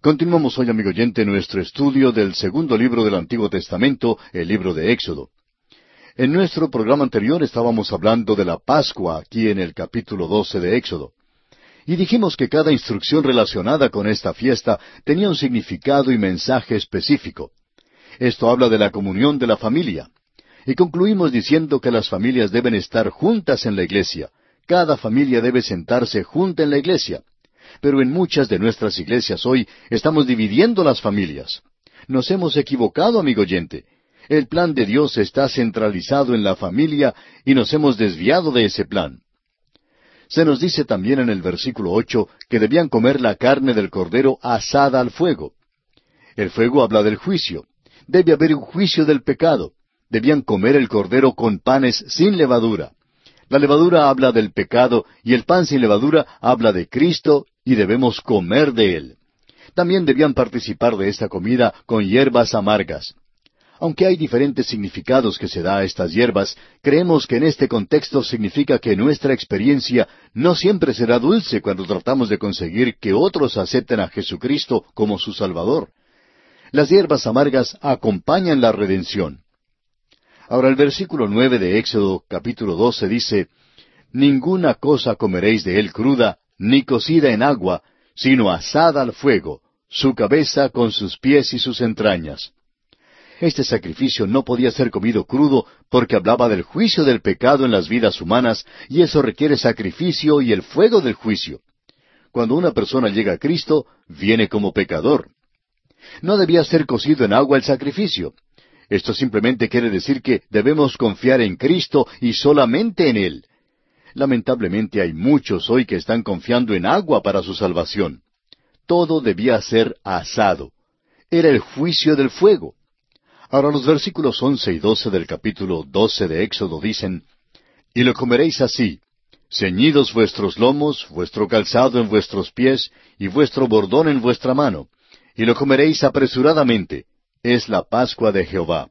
Continuamos hoy, amigo oyente, nuestro estudio del segundo libro del Antiguo Testamento, el libro de Éxodo. En nuestro programa anterior estábamos hablando de la Pascua aquí en el capítulo 12 de Éxodo. Y dijimos que cada instrucción relacionada con esta fiesta tenía un significado y mensaje específico. Esto habla de la comunión de la familia. Y concluimos diciendo que las familias deben estar juntas en la iglesia. Cada familia debe sentarse junta en la iglesia. Pero en muchas de nuestras iglesias hoy estamos dividiendo las familias. Nos hemos equivocado, amigo oyente. El plan de Dios está centralizado en la familia y nos hemos desviado de ese plan. Se nos dice también en el versículo ocho que debían comer la carne del cordero asada al fuego. El fuego habla del juicio. Debe haber un juicio del pecado. Debían comer el cordero con panes sin levadura. La levadura habla del pecado y el pan sin levadura habla de Cristo y debemos comer de él. También debían participar de esta comida con hierbas amargas. Aunque hay diferentes significados que se da a estas hierbas, creemos que en este contexto significa que nuestra experiencia no siempre será dulce cuando tratamos de conseguir que otros acepten a Jesucristo como su Salvador. Las hierbas amargas acompañan la redención. Ahora el versículo nueve de Éxodo capítulo doce dice, Ninguna cosa comeréis de él cruda, ni cocida en agua, sino asada al fuego, su cabeza con sus pies y sus entrañas. Este sacrificio no podía ser comido crudo porque hablaba del juicio del pecado en las vidas humanas y eso requiere sacrificio y el fuego del juicio. Cuando una persona llega a Cristo, viene como pecador. No debía ser cocido en agua el sacrificio. Esto simplemente quiere decir que debemos confiar en Cristo y solamente en Él. Lamentablemente hay muchos hoy que están confiando en agua para su salvación. Todo debía ser asado. Era el juicio del fuego. Ahora los versículos once y doce del capítulo doce de Éxodo dicen, Y lo comeréis así, ceñidos vuestros lomos, vuestro calzado en vuestros pies, y vuestro bordón en vuestra mano, y lo comeréis apresuradamente, es la Pascua de Jehová.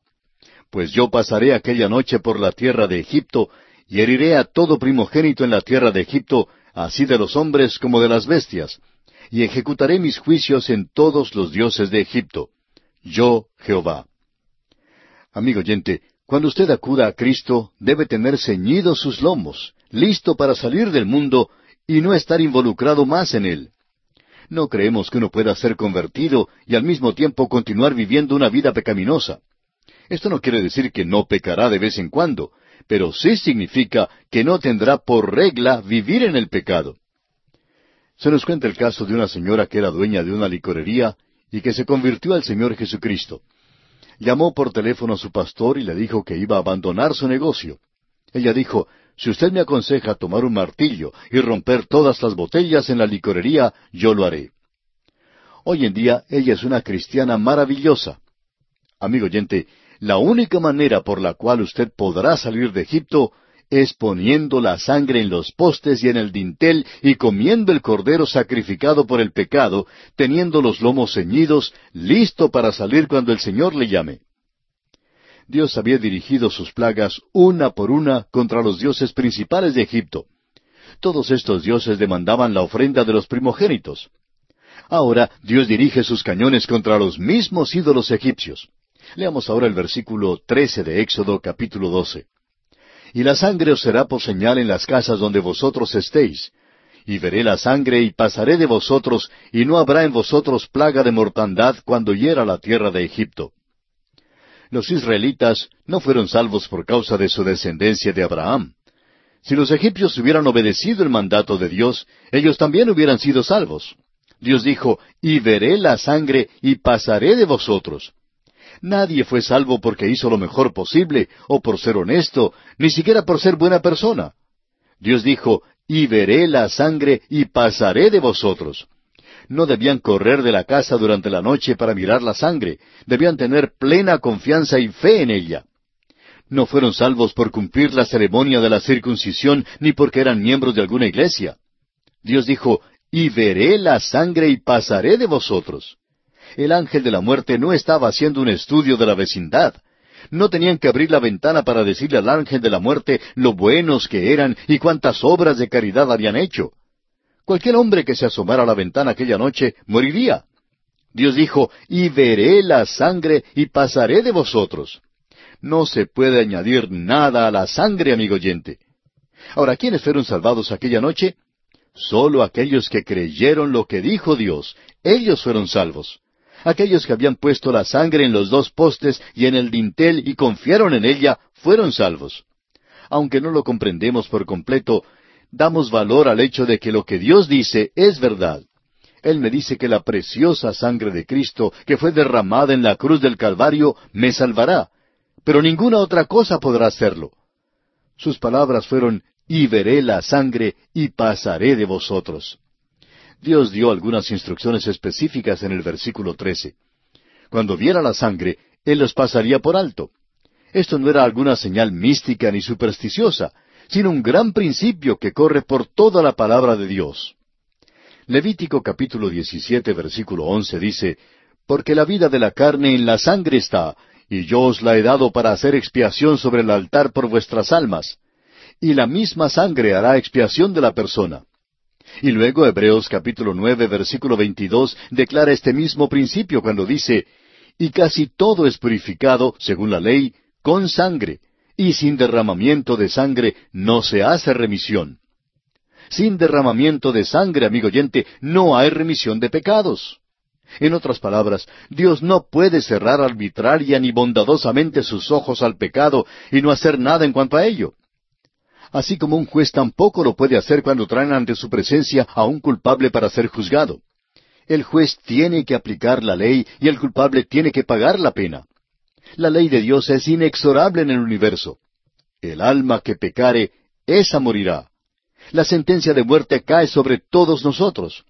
Pues yo pasaré aquella noche por la tierra de Egipto, y heriré a todo primogénito en la tierra de Egipto, así de los hombres como de las bestias, y ejecutaré mis juicios en todos los dioses de Egipto. Yo, Jehová. Amigo oyente, cuando usted acuda a Cristo, debe tener ceñidos sus lomos, listo para salir del mundo y no estar involucrado más en él. No creemos que uno pueda ser convertido y al mismo tiempo continuar viviendo una vida pecaminosa. Esto no quiere decir que no pecará de vez en cuando, pero sí significa que no tendrá por regla vivir en el pecado. Se nos cuenta el caso de una señora que era dueña de una licorería y que se convirtió al Señor Jesucristo. Llamó por teléfono a su pastor y le dijo que iba a abandonar su negocio. Ella dijo, si usted me aconseja tomar un martillo y romper todas las botellas en la licorería, yo lo haré. Hoy en día ella es una cristiana maravillosa. Amigo oyente, la única manera por la cual usted podrá salir de Egipto es poniendo la sangre en los postes y en el dintel y comiendo el cordero sacrificado por el pecado, teniendo los lomos ceñidos, listo para salir cuando el Señor le llame. Dios había dirigido sus plagas una por una contra los dioses principales de Egipto. Todos estos dioses demandaban la ofrenda de los primogénitos. Ahora Dios dirige sus cañones contra los mismos ídolos egipcios. Leamos ahora el versículo trece de Éxodo capítulo doce. Y la sangre os será por señal en las casas donde vosotros estéis. Y veré la sangre y pasaré de vosotros, y no habrá en vosotros plaga de mortandad cuando hiera la tierra de Egipto. Los israelitas no fueron salvos por causa de su descendencia de Abraham. Si los egipcios hubieran obedecido el mandato de Dios, ellos también hubieran sido salvos. Dios dijo, y veré la sangre y pasaré de vosotros. Nadie fue salvo porque hizo lo mejor posible, o por ser honesto, ni siquiera por ser buena persona. Dios dijo, y veré la sangre y pasaré de vosotros. No debían correr de la casa durante la noche para mirar la sangre, debían tener plena confianza y fe en ella. No fueron salvos por cumplir la ceremonia de la circuncisión ni porque eran miembros de alguna iglesia. Dios dijo, y veré la sangre y pasaré de vosotros el ángel de la muerte no estaba haciendo un estudio de la vecindad. No tenían que abrir la ventana para decirle al ángel de la muerte lo buenos que eran y cuántas obras de caridad habían hecho. Cualquier hombre que se asomara a la ventana aquella noche moriría. Dios dijo, y veré la sangre y pasaré de vosotros. No se puede añadir nada a la sangre, amigo oyente. Ahora, ¿quiénes fueron salvados aquella noche? Solo aquellos que creyeron lo que dijo Dios. Ellos fueron salvos. Aquellos que habían puesto la sangre en los dos postes y en el dintel y confiaron en ella, fueron salvos. Aunque no lo comprendemos por completo, damos valor al hecho de que lo que Dios dice es verdad. Él me dice que la preciosa sangre de Cristo, que fue derramada en la cruz del Calvario, me salvará, pero ninguna otra cosa podrá hacerlo. Sus palabras fueron, y veré la sangre y pasaré de vosotros. Dios dio algunas instrucciones específicas en el versículo 13. Cuando viera la sangre, Él los pasaría por alto. Esto no era alguna señal mística ni supersticiosa, sino un gran principio que corre por toda la palabra de Dios. Levítico capítulo 17 versículo 11 dice, Porque la vida de la carne en la sangre está, y yo os la he dado para hacer expiación sobre el altar por vuestras almas. Y la misma sangre hará expiación de la persona. Y luego Hebreos capítulo nueve versículo veintidós declara este mismo principio cuando dice, Y casi todo es purificado, según la ley, con sangre, y sin derramamiento de sangre no se hace remisión. Sin derramamiento de sangre, amigo oyente, no hay remisión de pecados. En otras palabras, Dios no puede cerrar arbitraria ni bondadosamente sus ojos al pecado y no hacer nada en cuanto a ello. Así como un juez tampoco lo puede hacer cuando traen ante su presencia a un culpable para ser juzgado. El juez tiene que aplicar la ley y el culpable tiene que pagar la pena. La ley de Dios es inexorable en el universo. El alma que pecare, esa morirá. La sentencia de muerte cae sobre todos nosotros.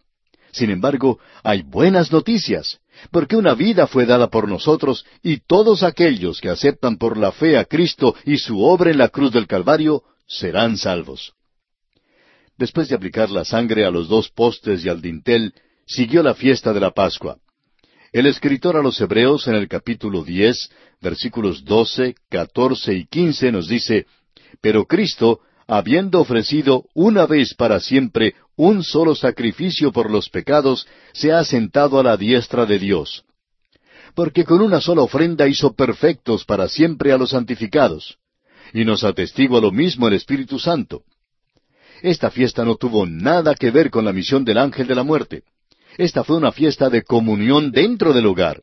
Sin embargo, hay buenas noticias, porque una vida fue dada por nosotros y todos aquellos que aceptan por la fe a Cristo y su obra en la cruz del Calvario serán salvos. Después de aplicar la sangre a los dos postes y al dintel, siguió la fiesta de la Pascua. El escritor a los Hebreos en el capítulo diez, versículos doce, catorce y quince nos dice, Pero Cristo, habiendo ofrecido una vez para siempre un solo sacrificio por los pecados, se ha sentado a la diestra de Dios. Porque con una sola ofrenda hizo perfectos para siempre a los santificados. Y nos atestigua lo mismo el Espíritu Santo. Esta fiesta no tuvo nada que ver con la misión del ángel de la muerte. Esta fue una fiesta de comunión dentro del hogar.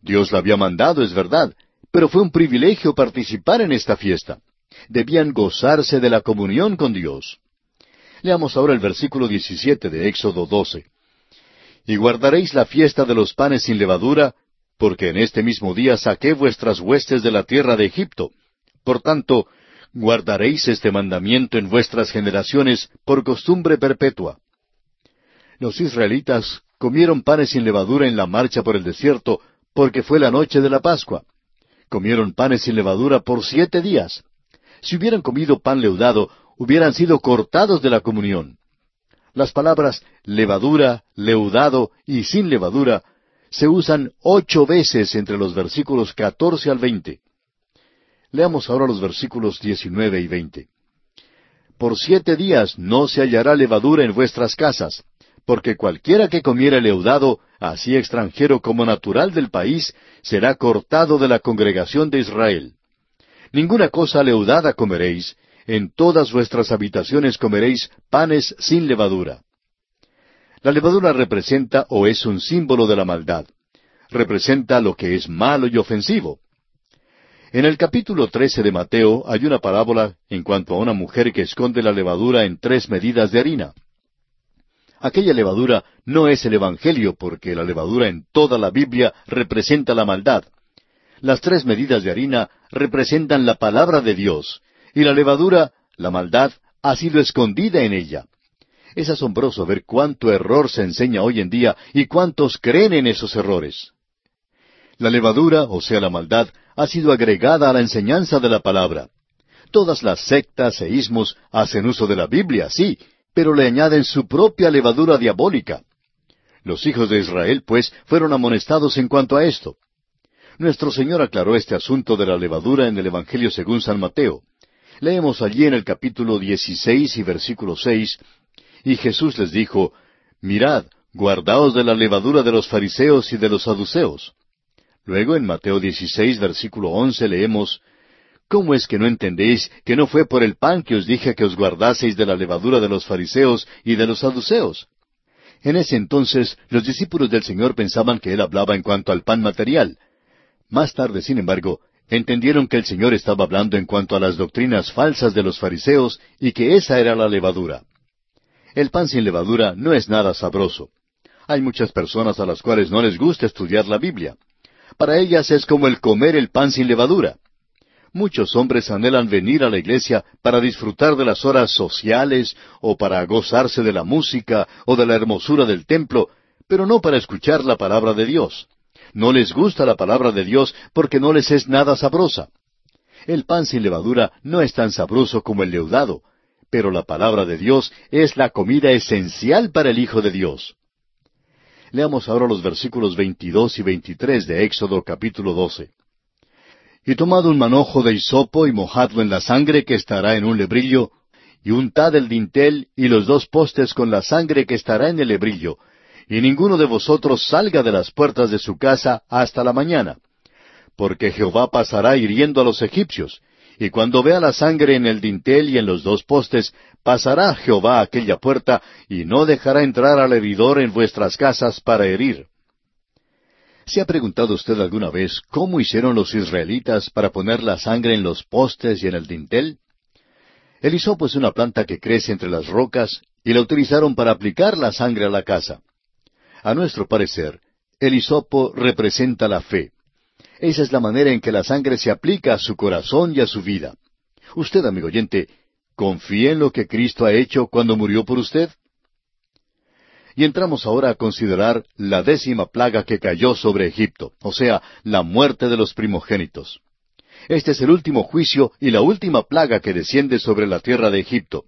Dios la había mandado, es verdad, pero fue un privilegio participar en esta fiesta debían gozarse de la comunión con Dios. Leamos ahora el versículo 17 de Éxodo 12. Y guardaréis la fiesta de los panes sin levadura, porque en este mismo día saqué vuestras huestes de la tierra de Egipto. Por tanto, guardaréis este mandamiento en vuestras generaciones por costumbre perpetua. Los israelitas comieron panes sin levadura en la marcha por el desierto, porque fue la noche de la Pascua. Comieron panes sin levadura por siete días si hubieran comido pan leudado, hubieran sido cortados de la comunión. Las palabras levadura, leudado y sin levadura se usan ocho veces entre los versículos catorce al veinte. Leamos ahora los versículos diecinueve y veinte. Por siete días no se hallará levadura en vuestras casas, porque cualquiera que comiera leudado, así extranjero como natural del país, será cortado de la congregación de Israel. Ninguna cosa leudada comeréis, en todas vuestras habitaciones comeréis panes sin levadura. La levadura representa o es un símbolo de la maldad. Representa lo que es malo y ofensivo. En el capítulo trece de Mateo hay una parábola en cuanto a una mujer que esconde la levadura en tres medidas de harina. Aquella levadura no es el Evangelio porque la levadura en toda la Biblia representa la maldad. Las tres medidas de harina representan la palabra de Dios, y la levadura, la maldad, ha sido escondida en ella. Es asombroso ver cuánto error se enseña hoy en día y cuántos creen en esos errores. La levadura, o sea la maldad, ha sido agregada a la enseñanza de la palabra. Todas las sectas e ismos hacen uso de la Biblia, sí, pero le añaden su propia levadura diabólica. Los hijos de Israel, pues, fueron amonestados en cuanto a esto. Nuestro Señor aclaró este asunto de la levadura en el Evangelio según San Mateo. Leemos allí en el capítulo 16 y versículo 6, y Jesús les dijo, Mirad, guardaos de la levadura de los fariseos y de los saduceos. Luego en Mateo 16, versículo 11 leemos, ¿Cómo es que no entendéis que no fue por el pan que os dije que os guardaseis de la levadura de los fariseos y de los saduceos? En ese entonces los discípulos del Señor pensaban que Él hablaba en cuanto al pan material. Más tarde, sin embargo, entendieron que el Señor estaba hablando en cuanto a las doctrinas falsas de los fariseos y que esa era la levadura. El pan sin levadura no es nada sabroso. Hay muchas personas a las cuales no les gusta estudiar la Biblia. Para ellas es como el comer el pan sin levadura. Muchos hombres anhelan venir a la iglesia para disfrutar de las horas sociales o para gozarse de la música o de la hermosura del templo, pero no para escuchar la palabra de Dios. No les gusta la palabra de Dios porque no les es nada sabrosa. El pan sin levadura no es tan sabroso como el leudado, pero la palabra de Dios es la comida esencial para el Hijo de Dios. Leamos ahora los versículos 22 y 23 de Éxodo capítulo 12. Y tomad un manojo de hisopo y mojadlo en la sangre que estará en un lebrillo, y untad el dintel y los dos postes con la sangre que estará en el lebrillo, y ninguno de vosotros salga de las puertas de su casa hasta la mañana. Porque Jehová pasará hiriendo a los egipcios, y cuando vea la sangre en el dintel y en los dos postes, pasará Jehová aquella puerta, y no dejará entrar al heridor en vuestras casas para herir. ¿Se ha preguntado usted alguna vez cómo hicieron los israelitas para poner la sangre en los postes y en el dintel? El hisopo es una planta que crece entre las rocas y la utilizaron para aplicar la sangre a la casa. A nuestro parecer, el hisopo representa la fe. Esa es la manera en que la sangre se aplica a su corazón y a su vida. Usted, amigo oyente, ¿confía en lo que Cristo ha hecho cuando murió por usted? Y entramos ahora a considerar la décima plaga que cayó sobre Egipto, o sea, la muerte de los primogénitos. Este es el último juicio y la última plaga que desciende sobre la tierra de Egipto.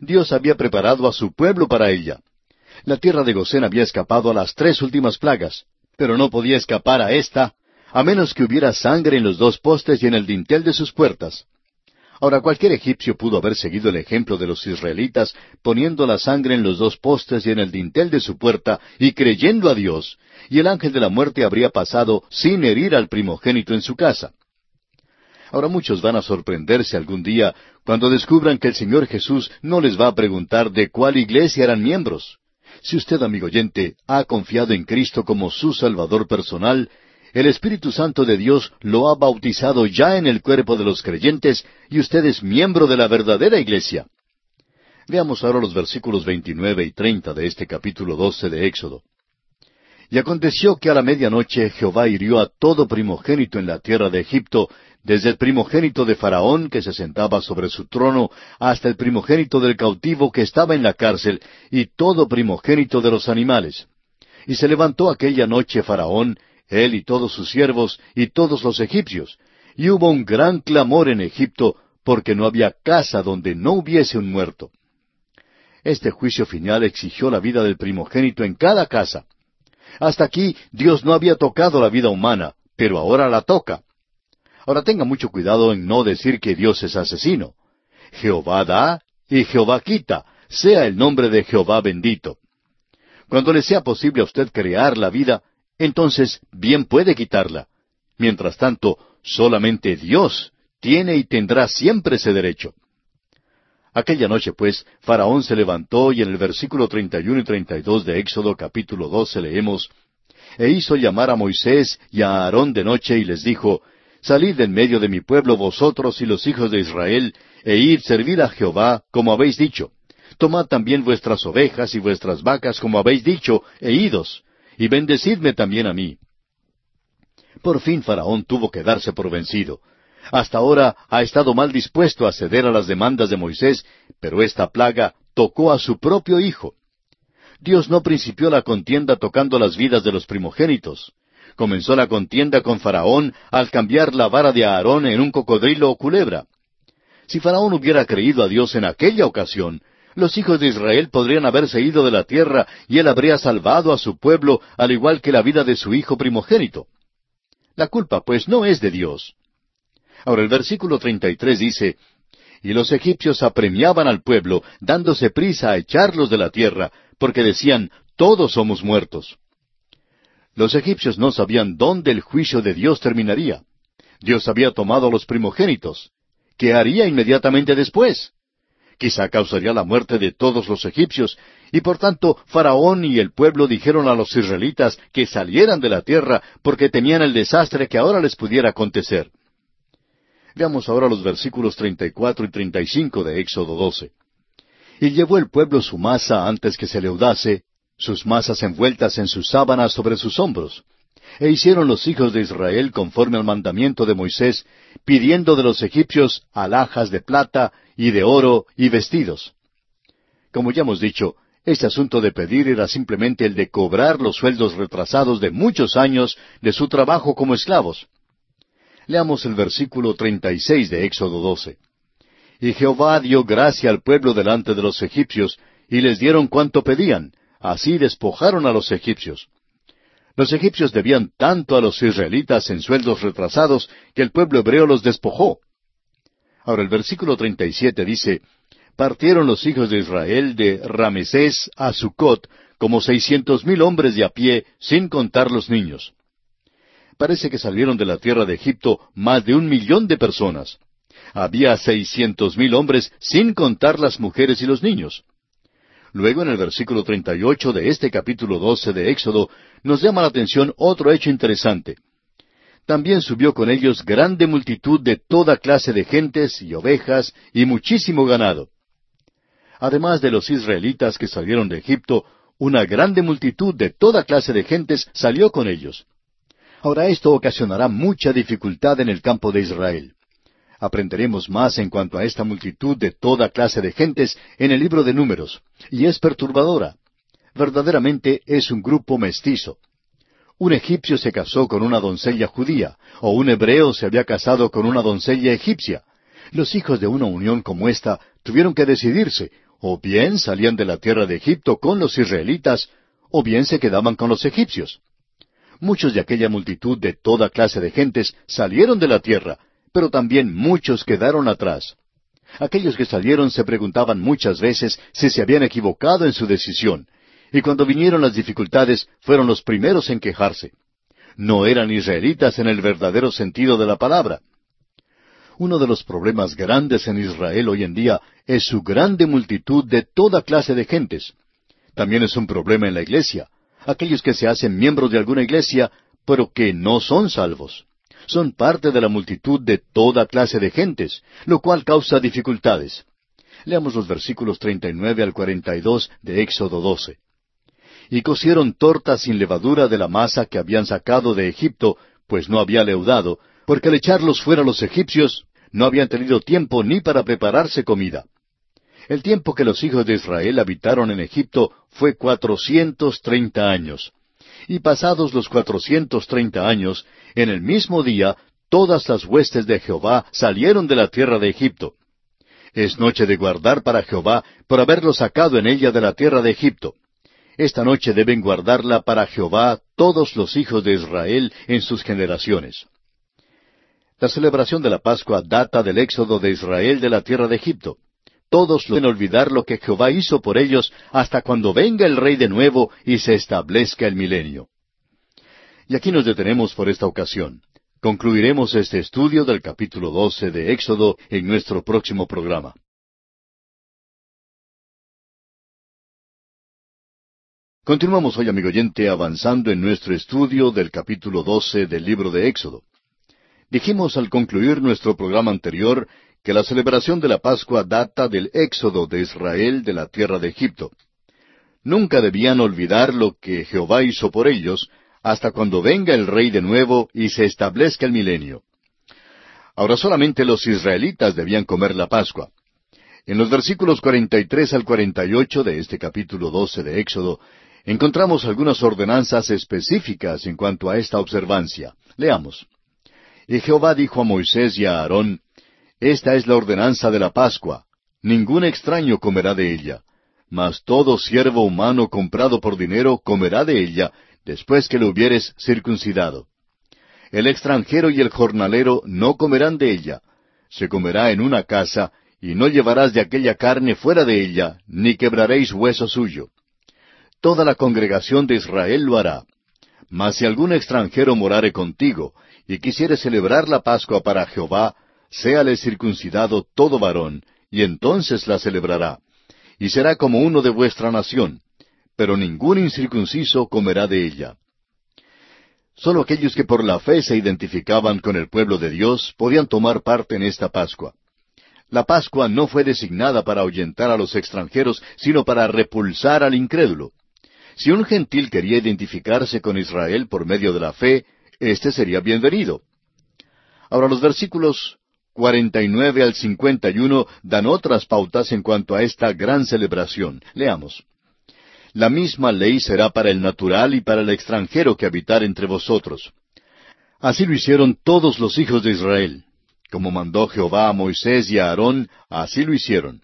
Dios había preparado a su pueblo para ella. La tierra de Gosén había escapado a las tres últimas plagas, pero no podía escapar a esta a menos que hubiera sangre en los dos postes y en el dintel de sus puertas. Ahora cualquier egipcio pudo haber seguido el ejemplo de los israelitas poniendo la sangre en los dos postes y en el dintel de su puerta y creyendo a Dios, y el ángel de la muerte habría pasado sin herir al primogénito en su casa. Ahora muchos van a sorprenderse algún día cuando descubran que el Señor Jesús no les va a preguntar de cuál iglesia eran miembros. Si usted, amigo oyente, ha confiado en Cristo como su Salvador personal, el Espíritu Santo de Dios lo ha bautizado ya en el cuerpo de los creyentes y usted es miembro de la verdadera iglesia. Veamos ahora los versículos 29 y 30 de este capítulo 12 de Éxodo. Y aconteció que a la medianoche Jehová hirió a todo primogénito en la tierra de Egipto, desde el primogénito de Faraón que se sentaba sobre su trono, hasta el primogénito del cautivo que estaba en la cárcel, y todo primogénito de los animales. Y se levantó aquella noche Faraón, él y todos sus siervos y todos los egipcios, y hubo un gran clamor en Egipto, porque no había casa donde no hubiese un muerto. Este juicio final exigió la vida del primogénito en cada casa. Hasta aquí Dios no había tocado la vida humana, pero ahora la toca. Ahora tenga mucho cuidado en no decir que Dios es asesino. Jehová da y Jehová quita, sea el nombre de Jehová bendito. Cuando le sea posible a usted crear la vida, entonces bien puede quitarla. Mientras tanto, solamente Dios tiene y tendrá siempre ese derecho. Aquella noche, pues, Faraón se levantó y en el versículo 31 y 32 de Éxodo capítulo 12 leemos, E hizo llamar a Moisés y a Aarón de noche y les dijo, Salid en medio de mi pueblo vosotros y los hijos de Israel, e id servir a Jehová, como habéis dicho. Tomad también vuestras ovejas y vuestras vacas, como habéis dicho, e idos y bendecidme también a mí. Por fin Faraón tuvo que darse por vencido. Hasta ahora ha estado mal dispuesto a ceder a las demandas de Moisés, pero esta plaga tocó a su propio hijo. Dios no principió la contienda tocando las vidas de los primogénitos. Comenzó la contienda con Faraón al cambiar la vara de Aarón en un cocodrilo o culebra. Si Faraón hubiera creído a Dios en aquella ocasión, los hijos de Israel podrían haberse ido de la tierra y él habría salvado a su pueblo al igual que la vida de su hijo primogénito. La culpa, pues, no es de Dios. Ahora el versículo 33 dice, Y los egipcios apremiaban al pueblo, dándose prisa a echarlos de la tierra, porque decían, todos somos muertos. Los egipcios no sabían dónde el juicio de Dios terminaría. Dios había tomado a los primogénitos. ¿Qué haría inmediatamente después? Quizá causaría la muerte de todos los egipcios, y por tanto Faraón y el pueblo dijeron a los israelitas que salieran de la tierra porque temían el desastre que ahora les pudiera acontecer. Veamos ahora los versículos 34 y 35 de Éxodo 12. Y llevó el pueblo su masa antes que se leudase, sus masas envueltas en sus sábanas sobre sus hombros. E hicieron los hijos de Israel conforme al mandamiento de Moisés, pidiendo de los egipcios alhajas de plata y de oro y vestidos. Como ya hemos dicho, este asunto de pedir era simplemente el de cobrar los sueldos retrasados de muchos años de su trabajo como esclavos. Leamos el versículo 36 de Éxodo 12. Y Jehová dio gracia al pueblo delante de los egipcios, y les dieron cuanto pedían, así despojaron a los egipcios. Los egipcios debían tanto a los israelitas en sueldos retrasados que el pueblo hebreo los despojó. Ahora el versículo 37 dice, Partieron los hijos de Israel de Ramesés a Sucot como seiscientos mil hombres de a pie, sin contar los niños parece que salieron de la tierra de Egipto más de un millón de personas. Había seiscientos mil hombres sin contar las mujeres y los niños. Luego en el versículo 38 de este capítulo 12 de Éxodo nos llama la atención otro hecho interesante. También subió con ellos grande multitud de toda clase de gentes y ovejas y muchísimo ganado. Además de los israelitas que salieron de Egipto, una grande multitud de toda clase de gentes salió con ellos. Ahora esto ocasionará mucha dificultad en el campo de Israel. Aprenderemos más en cuanto a esta multitud de toda clase de gentes en el libro de números, y es perturbadora. Verdaderamente es un grupo mestizo. Un egipcio se casó con una doncella judía, o un hebreo se había casado con una doncella egipcia. Los hijos de una unión como esta tuvieron que decidirse, o bien salían de la tierra de Egipto con los israelitas, o bien se quedaban con los egipcios. Muchos de aquella multitud de toda clase de gentes salieron de la tierra, pero también muchos quedaron atrás. Aquellos que salieron se preguntaban muchas veces si se habían equivocado en su decisión, y cuando vinieron las dificultades fueron los primeros en quejarse. No eran israelitas en el verdadero sentido de la palabra. Uno de los problemas grandes en Israel hoy en día es su grande multitud de toda clase de gentes. También es un problema en la iglesia aquellos que se hacen miembros de alguna iglesia, pero que no son salvos. Son parte de la multitud de toda clase de gentes, lo cual causa dificultades. Leamos los versículos 39 al 42 de Éxodo 12. Y cocieron tortas sin levadura de la masa que habían sacado de Egipto, pues no había leudado, porque al echarlos fuera los egipcios, no habían tenido tiempo ni para prepararse comida. El tiempo que los hijos de Israel habitaron en Egipto fue cuatrocientos treinta años. Y pasados los cuatrocientos treinta años, en el mismo día, todas las huestes de Jehová salieron de la tierra de Egipto. Es noche de guardar para Jehová por haberlo sacado en ella de la tierra de Egipto. Esta noche deben guardarla para Jehová todos los hijos de Israel en sus generaciones. La celebración de la Pascua data del éxodo de Israel de la tierra de Egipto todos pueden olvidar lo que Jehová hizo por ellos hasta cuando venga el Rey de nuevo y se establezca el milenio. Y aquí nos detenemos por esta ocasión. Concluiremos este estudio del capítulo 12 de Éxodo en nuestro próximo programa. Continuamos hoy, amigo oyente, avanzando en nuestro estudio del capítulo 12 del libro de Éxodo. Dijimos al concluir nuestro programa anterior que la celebración de la Pascua data del éxodo de Israel de la tierra de Egipto. Nunca debían olvidar lo que Jehová hizo por ellos hasta cuando venga el rey de nuevo y se establezca el milenio. Ahora solamente los israelitas debían comer la Pascua. En los versículos 43 al 48 de este capítulo 12 de Éxodo, encontramos algunas ordenanzas específicas en cuanto a esta observancia. Leamos. Y Jehová dijo a Moisés y a Aarón, esta es la ordenanza de la Pascua. Ningún extraño comerá de ella, mas todo siervo humano comprado por dinero comerá de ella, después que lo hubieres circuncidado. El extranjero y el jornalero no comerán de ella. Se comerá en una casa, y no llevarás de aquella carne fuera de ella, ni quebraréis hueso suyo. Toda la congregación de Israel lo hará. Mas si algún extranjero morare contigo, y quisiere celebrar la Pascua para Jehová, séale circuncidado todo varón, y entonces la celebrará, y será como uno de vuestra nación, pero ningún incircunciso comerá de ella. Solo aquellos que por la fe se identificaban con el pueblo de Dios podían tomar parte en esta Pascua. La Pascua no fue designada para ahuyentar a los extranjeros, sino para repulsar al incrédulo. Si un gentil quería identificarse con Israel por medio de la fe, éste sería bienvenido. Ahora los versículos 49 al 51 dan otras pautas en cuanto a esta gran celebración. Leamos. La misma ley será para el natural y para el extranjero que habitar entre vosotros. Así lo hicieron todos los hijos de Israel. Como mandó Jehová a Moisés y a Aarón, así lo hicieron.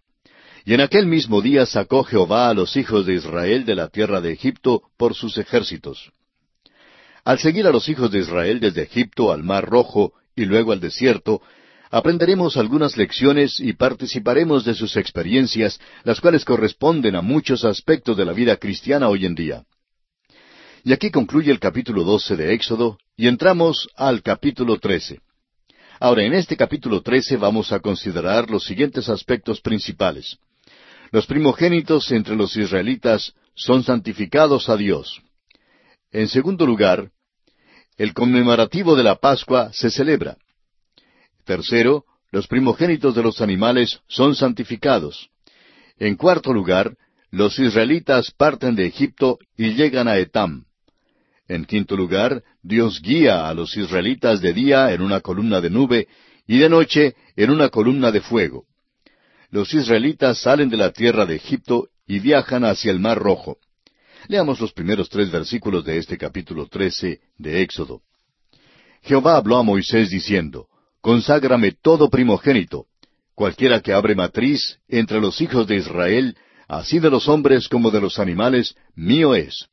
Y en aquel mismo día sacó Jehová a los hijos de Israel de la tierra de Egipto por sus ejércitos. Al seguir a los hijos de Israel desde Egipto al Mar Rojo y luego al desierto, aprenderemos algunas lecciones y participaremos de sus experiencias, las cuales corresponden a muchos aspectos de la vida cristiana hoy en día. Y aquí concluye el capítulo 12 de Éxodo y entramos al capítulo 13. Ahora, en este capítulo 13 vamos a considerar los siguientes aspectos principales. Los primogénitos entre los israelitas son santificados a Dios. En segundo lugar, el conmemorativo de la Pascua se celebra. Tercero, los primogénitos de los animales son santificados. En cuarto lugar, los israelitas parten de Egipto y llegan a Etam. En quinto lugar, Dios guía a los israelitas de día en una columna de nube y de noche en una columna de fuego. Los israelitas salen de la tierra de Egipto y viajan hacia el Mar Rojo. Leamos los primeros tres versículos de este capítulo trece de Éxodo. Jehová habló a Moisés diciendo, Conságrame todo primogénito, cualquiera que abre matriz entre los hijos de Israel, así de los hombres como de los animales, mío es.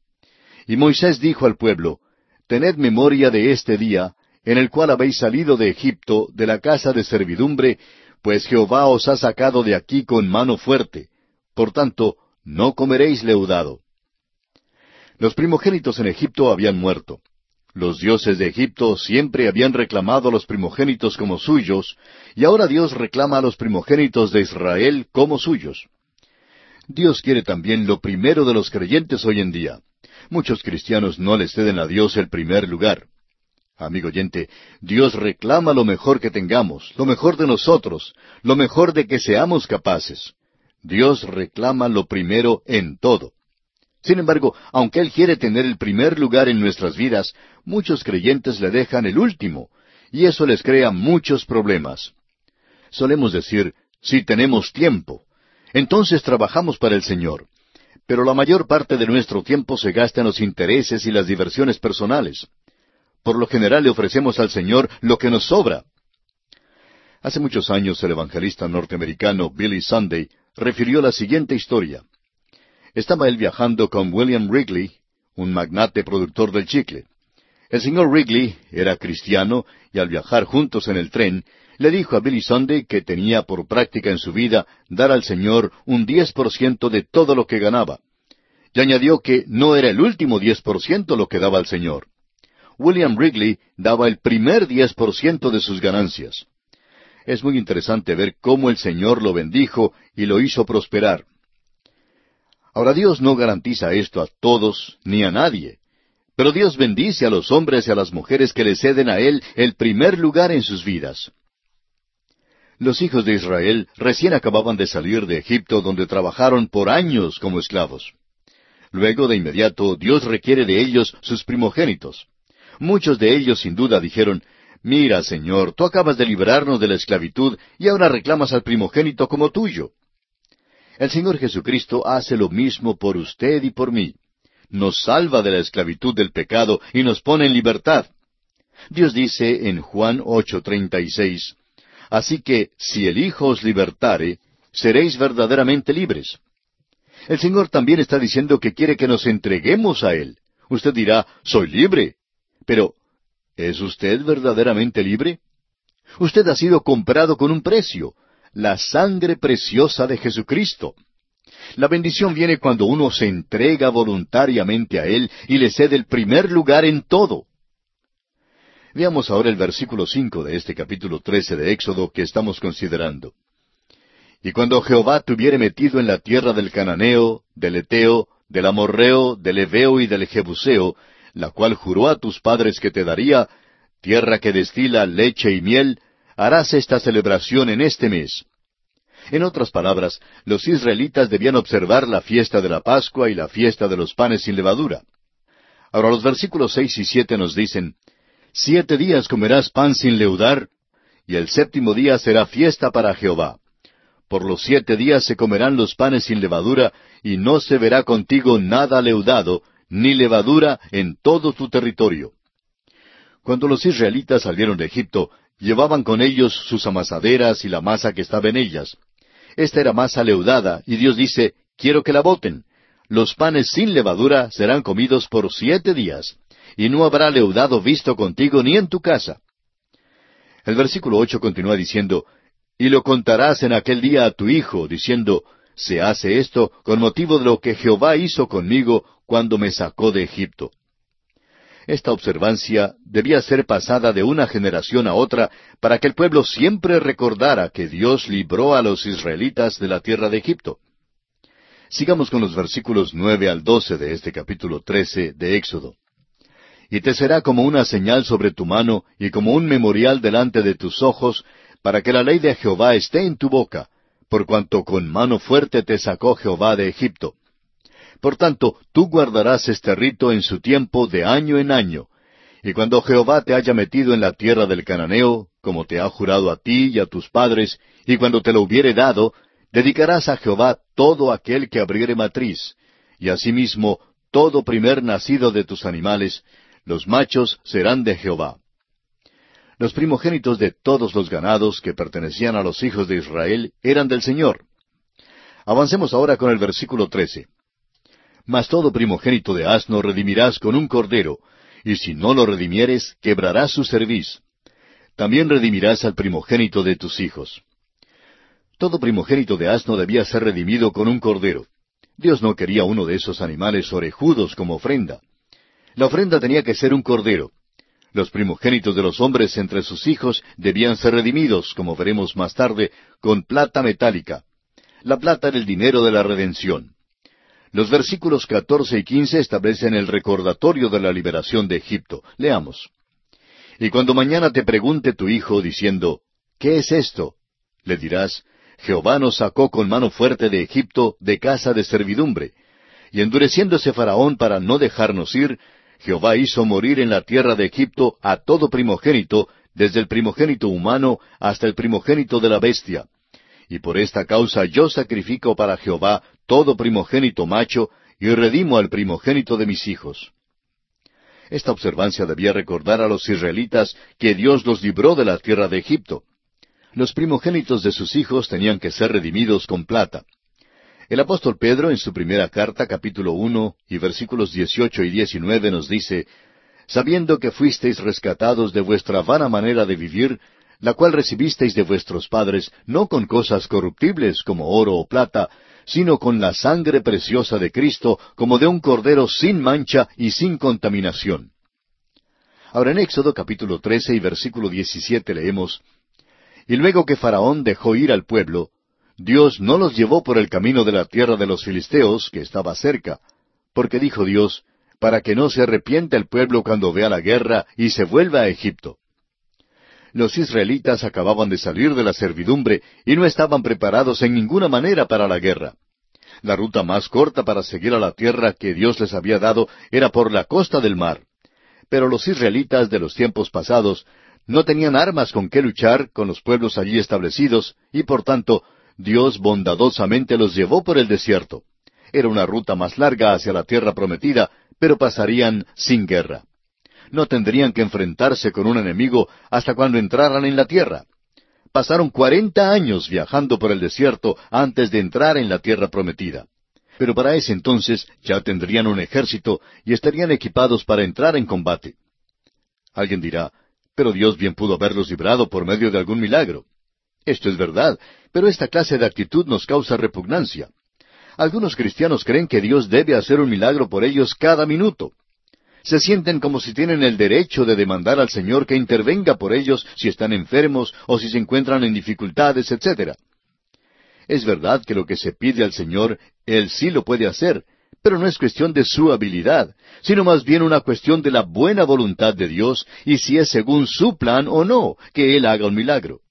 Y Moisés dijo al pueblo, Tened memoria de este día, en el cual habéis salido de Egipto, de la casa de servidumbre, pues Jehová os ha sacado de aquí con mano fuerte. Por tanto, no comeréis leudado. Los primogénitos en Egipto habían muerto. Los dioses de Egipto siempre habían reclamado a los primogénitos como suyos, y ahora Dios reclama a los primogénitos de Israel como suyos. Dios quiere también lo primero de los creyentes hoy en día. Muchos cristianos no le ceden a Dios el primer lugar. Amigo oyente, Dios reclama lo mejor que tengamos, lo mejor de nosotros, lo mejor de que seamos capaces. Dios reclama lo primero en todo. Sin embargo, aunque Él quiere tener el primer lugar en nuestras vidas, muchos creyentes le dejan el último, y eso les crea muchos problemas. Solemos decir, si tenemos tiempo, entonces trabajamos para el Señor. Pero la mayor parte de nuestro tiempo se gasta en los intereses y las diversiones personales. Por lo general le ofrecemos al Señor lo que nos sobra. Hace muchos años el evangelista norteamericano Billy Sunday refirió la siguiente historia. Estaba él viajando con William Wrigley, un magnate productor del chicle. El señor Wrigley era cristiano y al viajar juntos en el tren, le dijo a Billy Sunday que tenía por práctica en su vida dar al Señor un diez por ciento de todo lo que ganaba. Y añadió que no era el último diez por ciento lo que daba al Señor. William Wrigley daba el primer diez por ciento de sus ganancias. Es muy interesante ver cómo el Señor lo bendijo y lo hizo prosperar. Ahora Dios no garantiza esto a todos ni a nadie, pero Dios bendice a los hombres y a las mujeres que le ceden a Él el primer lugar en sus vidas. Los hijos de Israel recién acababan de salir de Egipto donde trabajaron por años como esclavos. Luego de inmediato Dios requiere de ellos sus primogénitos. Muchos de ellos sin duda dijeron, Mira, Señor, tú acabas de librarnos de la esclavitud y ahora reclamas al primogénito como tuyo. El Señor Jesucristo hace lo mismo por usted y por mí. Nos salva de la esclavitud del pecado y nos pone en libertad. Dios dice en Juan 8:36, Así que si el Hijo os libertare, seréis verdaderamente libres. El Señor también está diciendo que quiere que nos entreguemos a Él. Usted dirá, soy libre. Pero, ¿es usted verdaderamente libre? Usted ha sido comprado con un precio la sangre preciosa de Jesucristo. La bendición viene cuando uno se entrega voluntariamente a Él y le cede el primer lugar en todo. Veamos ahora el versículo cinco de este capítulo trece de Éxodo que estamos considerando. Y cuando Jehová te hubiere metido en la tierra del Cananeo, del Eteo, del Amorreo, del Eveo y del Jebuseo, la cual juró a tus padres que te daría, tierra que destila leche y miel, harás esta celebración en este mes. En otras palabras, los israelitas debían observar la fiesta de la Pascua y la fiesta de los panes sin levadura. Ahora los versículos seis y siete nos dicen, Siete días comerás pan sin leudar, y el séptimo día será fiesta para Jehová. Por los siete días se comerán los panes sin levadura, y no se verá contigo nada leudado, ni levadura en todo tu territorio. Cuando los israelitas salieron de Egipto, llevaban con ellos sus amasaderas y la masa que estaba en ellas. Esta era masa leudada, y Dios dice, quiero que la boten. Los panes sin levadura serán comidos por siete días, y no habrá leudado visto contigo ni en tu casa. El versículo ocho continúa diciendo, Y lo contarás en aquel día a tu hijo, diciendo, Se hace esto con motivo de lo que Jehová hizo conmigo cuando me sacó de Egipto. Esta observancia debía ser pasada de una generación a otra para que el pueblo siempre recordara que Dios libró a los israelitas de la tierra de Egipto. Sigamos con los versículos nueve al doce de este capítulo trece de Éxodo. Y te será como una señal sobre tu mano y como un memorial delante de tus ojos, para que la ley de Jehová esté en tu boca, por cuanto con mano fuerte te sacó Jehová de Egipto. Por tanto, tú guardarás este rito en su tiempo de año en año. Y cuando Jehová te haya metido en la tierra del cananeo, como te ha jurado a ti y a tus padres, y cuando te lo hubiere dado, dedicarás a Jehová todo aquel que abriere matriz, y asimismo todo primer nacido de tus animales, los machos serán de Jehová. Los primogénitos de todos los ganados que pertenecían a los hijos de Israel eran del Señor. Avancemos ahora con el versículo trece. Mas todo primogénito de asno redimirás con un cordero, y si no lo redimieres, quebrarás su cerviz. También redimirás al primogénito de tus hijos. Todo primogénito de asno debía ser redimido con un cordero. Dios no quería uno de esos animales orejudos como ofrenda. La ofrenda tenía que ser un cordero. Los primogénitos de los hombres entre sus hijos debían ser redimidos, como veremos más tarde, con plata metálica. La plata era el dinero de la redención. Los versículos catorce y quince establecen el recordatorio de la liberación de Egipto. Leamos. Y cuando mañana te pregunte tu hijo diciendo, ¿qué es esto? Le dirás, Jehová nos sacó con mano fuerte de Egipto, de casa de servidumbre. Y endureciéndose Faraón para no dejarnos ir, Jehová hizo morir en la tierra de Egipto a todo primogénito, desde el primogénito humano hasta el primogénito de la bestia. Y por esta causa yo sacrifico para Jehová todo primogénito macho, y redimo al primogénito de mis hijos. Esta observancia debía recordar a los israelitas que Dios los libró de la tierra de Egipto. Los primogénitos de sus hijos tenían que ser redimidos con plata. El apóstol Pedro en su primera carta, capítulo uno y versículos dieciocho y diecinueve nos dice, sabiendo que fuisteis rescatados de vuestra vana manera de vivir, la cual recibisteis de vuestros padres, no con cosas corruptibles como oro o plata, sino con la sangre preciosa de Cristo, como de un cordero sin mancha y sin contaminación. Ahora en Éxodo capítulo trece y versículo diecisiete leemos, Y luego que Faraón dejó ir al pueblo, Dios no los llevó por el camino de la tierra de los filisteos, que estaba cerca, porque dijo Dios, para que no se arrepienta el pueblo cuando vea la guerra y se vuelva a Egipto. Los israelitas acababan de salir de la servidumbre y no estaban preparados en ninguna manera para la guerra. La ruta más corta para seguir a la tierra que Dios les había dado era por la costa del mar. Pero los israelitas de los tiempos pasados no tenían armas con que luchar con los pueblos allí establecidos, y por tanto Dios bondadosamente los llevó por el desierto. Era una ruta más larga hacia la tierra prometida, pero pasarían sin guerra no tendrían que enfrentarse con un enemigo hasta cuando entraran en la tierra. Pasaron cuarenta años viajando por el desierto antes de entrar en la tierra prometida. Pero para ese entonces ya tendrían un ejército y estarían equipados para entrar en combate. Alguien dirá, pero Dios bien pudo haberlos librado por medio de algún milagro. Esto es verdad, pero esta clase de actitud nos causa repugnancia. Algunos cristianos creen que Dios debe hacer un milagro por ellos cada minuto. Se sienten como si tienen el derecho de demandar al Señor que intervenga por ellos si están enfermos o si se encuentran en dificultades, etc. Es verdad que lo que se pide al Señor, Él sí lo puede hacer, pero no es cuestión de su habilidad, sino más bien una cuestión de la buena voluntad de Dios y si es según su plan o no que Él haga un milagro.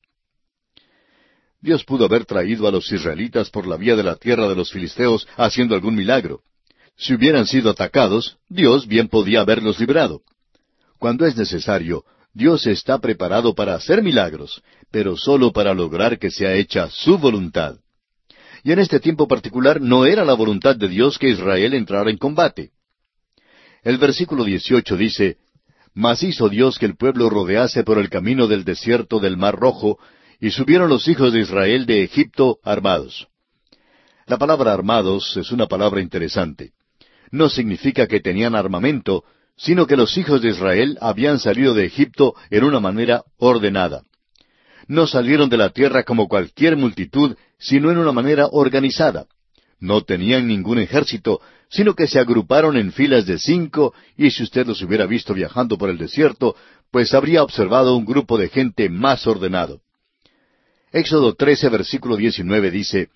Dios pudo haber traído a los israelitas por la vía de la tierra de los filisteos haciendo algún milagro. Si hubieran sido atacados, Dios bien podía haberlos librado. Cuando es necesario, Dios está preparado para hacer milagros, pero sólo para lograr que sea hecha su voluntad. Y en este tiempo particular no era la voluntad de Dios que Israel entrara en combate. El versículo 18 dice, Mas hizo Dios que el pueblo rodease por el camino del desierto del Mar Rojo, y subieron los hijos de Israel de Egipto armados. La palabra armados es una palabra interesante no significa que tenían armamento, sino que los hijos de Israel habían salido de Egipto en una manera ordenada. No salieron de la tierra como cualquier multitud, sino en una manera organizada. No tenían ningún ejército, sino que se agruparon en filas de cinco, y si usted los hubiera visto viajando por el desierto, pues habría observado un grupo de gente más ordenado. Éxodo 13, versículo 19 dice,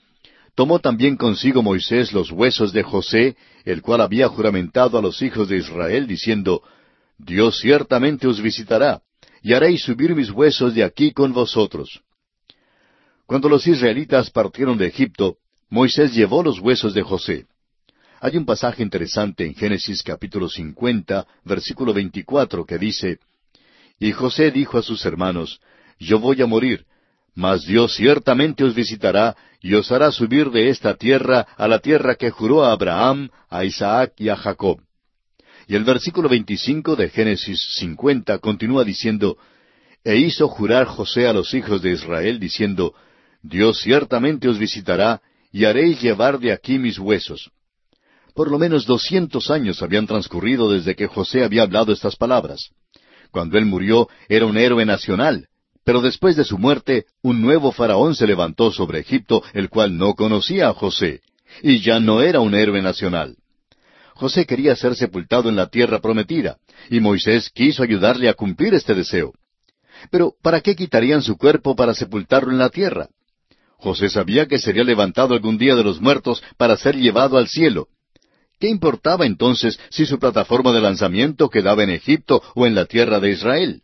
Tomó también consigo Moisés los huesos de José, el cual había juramentado a los hijos de Israel, diciendo, Dios ciertamente os visitará, y haréis subir mis huesos de aquí con vosotros. Cuando los israelitas partieron de Egipto, Moisés llevó los huesos de José. Hay un pasaje interesante en Génesis capítulo 50, versículo 24, que dice, Y José dijo a sus hermanos, Yo voy a morir, mas Dios ciertamente os visitará y os hará subir de esta tierra a la tierra que juró a Abraham, a Isaac y a Jacob. Y el versículo 25 de Génesis 50 continúa diciendo, E hizo jurar José a los hijos de Israel, diciendo, Dios ciertamente os visitará, y haréis llevar de aquí mis huesos. Por lo menos doscientos años habían transcurrido desde que José había hablado estas palabras. Cuando él murió era un héroe nacional, pero después de su muerte, un nuevo faraón se levantó sobre Egipto, el cual no conocía a José, y ya no era un héroe nacional. José quería ser sepultado en la tierra prometida, y Moisés quiso ayudarle a cumplir este deseo. Pero, ¿para qué quitarían su cuerpo para sepultarlo en la tierra? José sabía que sería levantado algún día de los muertos para ser llevado al cielo. ¿Qué importaba entonces si su plataforma de lanzamiento quedaba en Egipto o en la tierra de Israel?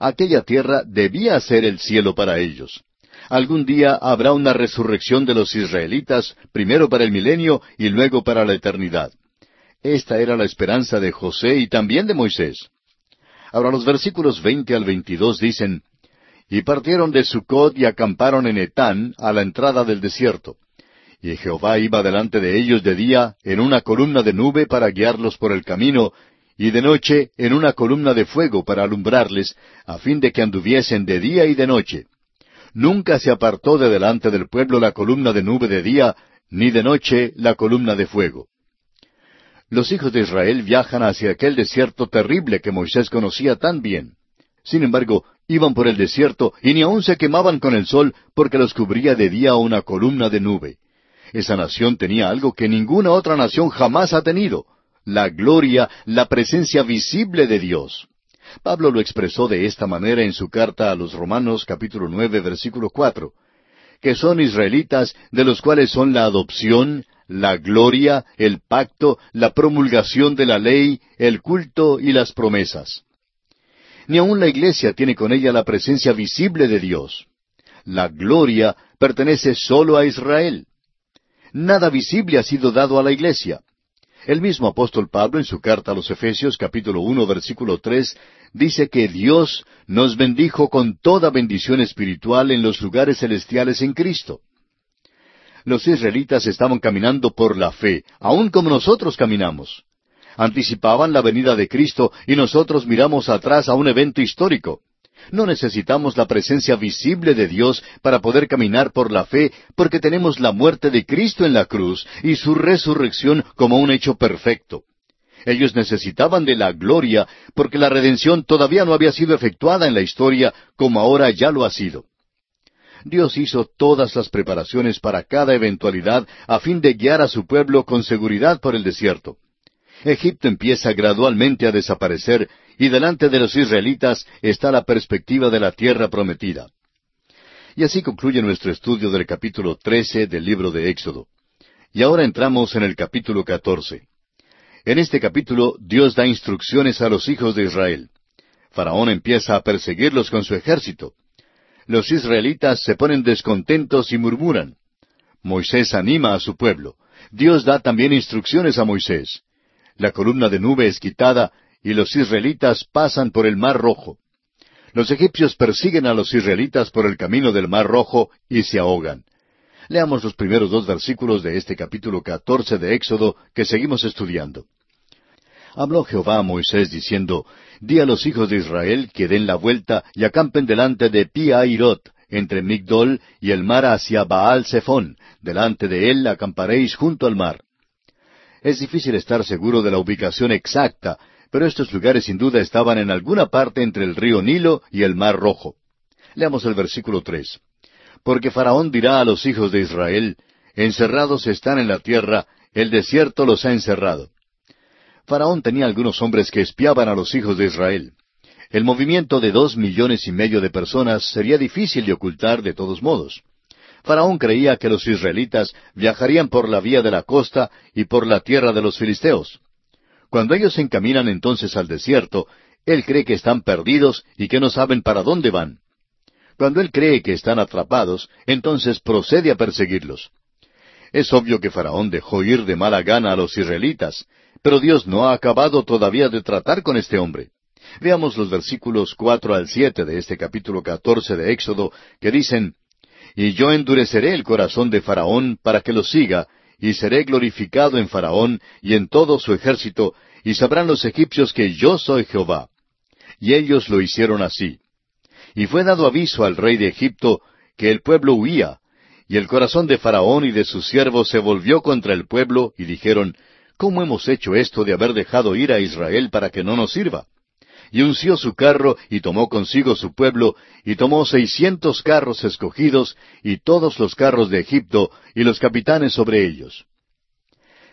Aquella tierra debía ser el cielo para ellos. Algún día habrá una resurrección de los israelitas, primero para el milenio y luego para la eternidad. Esta era la esperanza de José y también de Moisés. Ahora los versículos veinte al veintidós dicen, Y partieron de Sucot y acamparon en Etán, a la entrada del desierto. Y Jehová iba delante de ellos de día en una columna de nube para guiarlos por el camino, y de noche en una columna de fuego para alumbrarles, a fin de que anduviesen de día y de noche. Nunca se apartó de delante del pueblo la columna de nube de día, ni de noche la columna de fuego. Los hijos de Israel viajan hacia aquel desierto terrible que Moisés conocía tan bien. Sin embargo, iban por el desierto y ni aun se quemaban con el sol porque los cubría de día una columna de nube. Esa nación tenía algo que ninguna otra nación jamás ha tenido, la gloria, la presencia visible de Dios. Pablo lo expresó de esta manera en su carta a los Romanos capítulo nueve versículo cuatro, que son israelitas de los cuales son la adopción, la gloria, el pacto, la promulgación de la ley, el culto y las promesas. Ni aun la iglesia tiene con ella la presencia visible de Dios. La gloria pertenece sólo a Israel. Nada visible ha sido dado a la iglesia. El mismo apóstol Pablo en su carta a los Efesios capítulo uno versículo tres dice que Dios nos bendijo con toda bendición espiritual en los lugares celestiales en Cristo. Los israelitas estaban caminando por la fe, aun como nosotros caminamos. Anticipaban la venida de Cristo y nosotros miramos atrás a un evento histórico. No necesitamos la presencia visible de Dios para poder caminar por la fe, porque tenemos la muerte de Cristo en la cruz y su resurrección como un hecho perfecto. Ellos necesitaban de la gloria porque la redención todavía no había sido efectuada en la historia como ahora ya lo ha sido. Dios hizo todas las preparaciones para cada eventualidad a fin de guiar a su pueblo con seguridad por el desierto. Egipto empieza gradualmente a desaparecer y delante de los israelitas está la perspectiva de la tierra prometida. Y así concluye nuestro estudio del capítulo 13 del libro de Éxodo. Y ahora entramos en el capítulo 14. En este capítulo Dios da instrucciones a los hijos de Israel. Faraón empieza a perseguirlos con su ejército. Los israelitas se ponen descontentos y murmuran. Moisés anima a su pueblo. Dios da también instrucciones a Moisés. La columna de nube es quitada y los israelitas pasan por el mar rojo. Los egipcios persiguen a los israelitas por el camino del Mar Rojo y se ahogan. Leamos los primeros dos versículos de este capítulo catorce de Éxodo que seguimos estudiando. Habló Jehová a Moisés diciendo, Di a los hijos de Israel que den la vuelta y acampen delante de Piairot, entre Migdol y el mar hacia Baal Zephón. Delante de él acamparéis junto al mar. Es difícil estar seguro de la ubicación exacta, pero estos lugares sin duda estaban en alguna parte entre el río Nilo y el mar Rojo. Leamos el versículo tres. Porque Faraón dirá a los hijos de Israel, Encerrados están en la tierra, el desierto los ha encerrado. Faraón tenía algunos hombres que espiaban a los hijos de Israel. El movimiento de dos millones y medio de personas sería difícil de ocultar de todos modos. Faraón creía que los israelitas viajarían por la vía de la costa y por la tierra de los filisteos. Cuando ellos se encaminan entonces al desierto, él cree que están perdidos y que no saben para dónde van. Cuando él cree que están atrapados, entonces procede a perseguirlos. Es obvio que Faraón dejó ir de mala gana a los israelitas, pero Dios no ha acabado todavía de tratar con este hombre. Veamos los versículos cuatro al siete de este capítulo catorce de Éxodo, que dicen Y yo endureceré el corazón de Faraón para que lo siga, y seré glorificado en Faraón y en todo su ejército, y sabrán los egipcios que yo soy Jehová. Y ellos lo hicieron así. Y fue dado aviso al rey de Egipto que el pueblo huía, y el corazón de Faraón y de sus siervos se volvió contra el pueblo, y dijeron, ¿Cómo hemos hecho esto de haber dejado ir a Israel para que no nos sirva? Y unció su carro, y tomó consigo su pueblo, y tomó seiscientos carros escogidos, y todos los carros de Egipto, y los capitanes sobre ellos.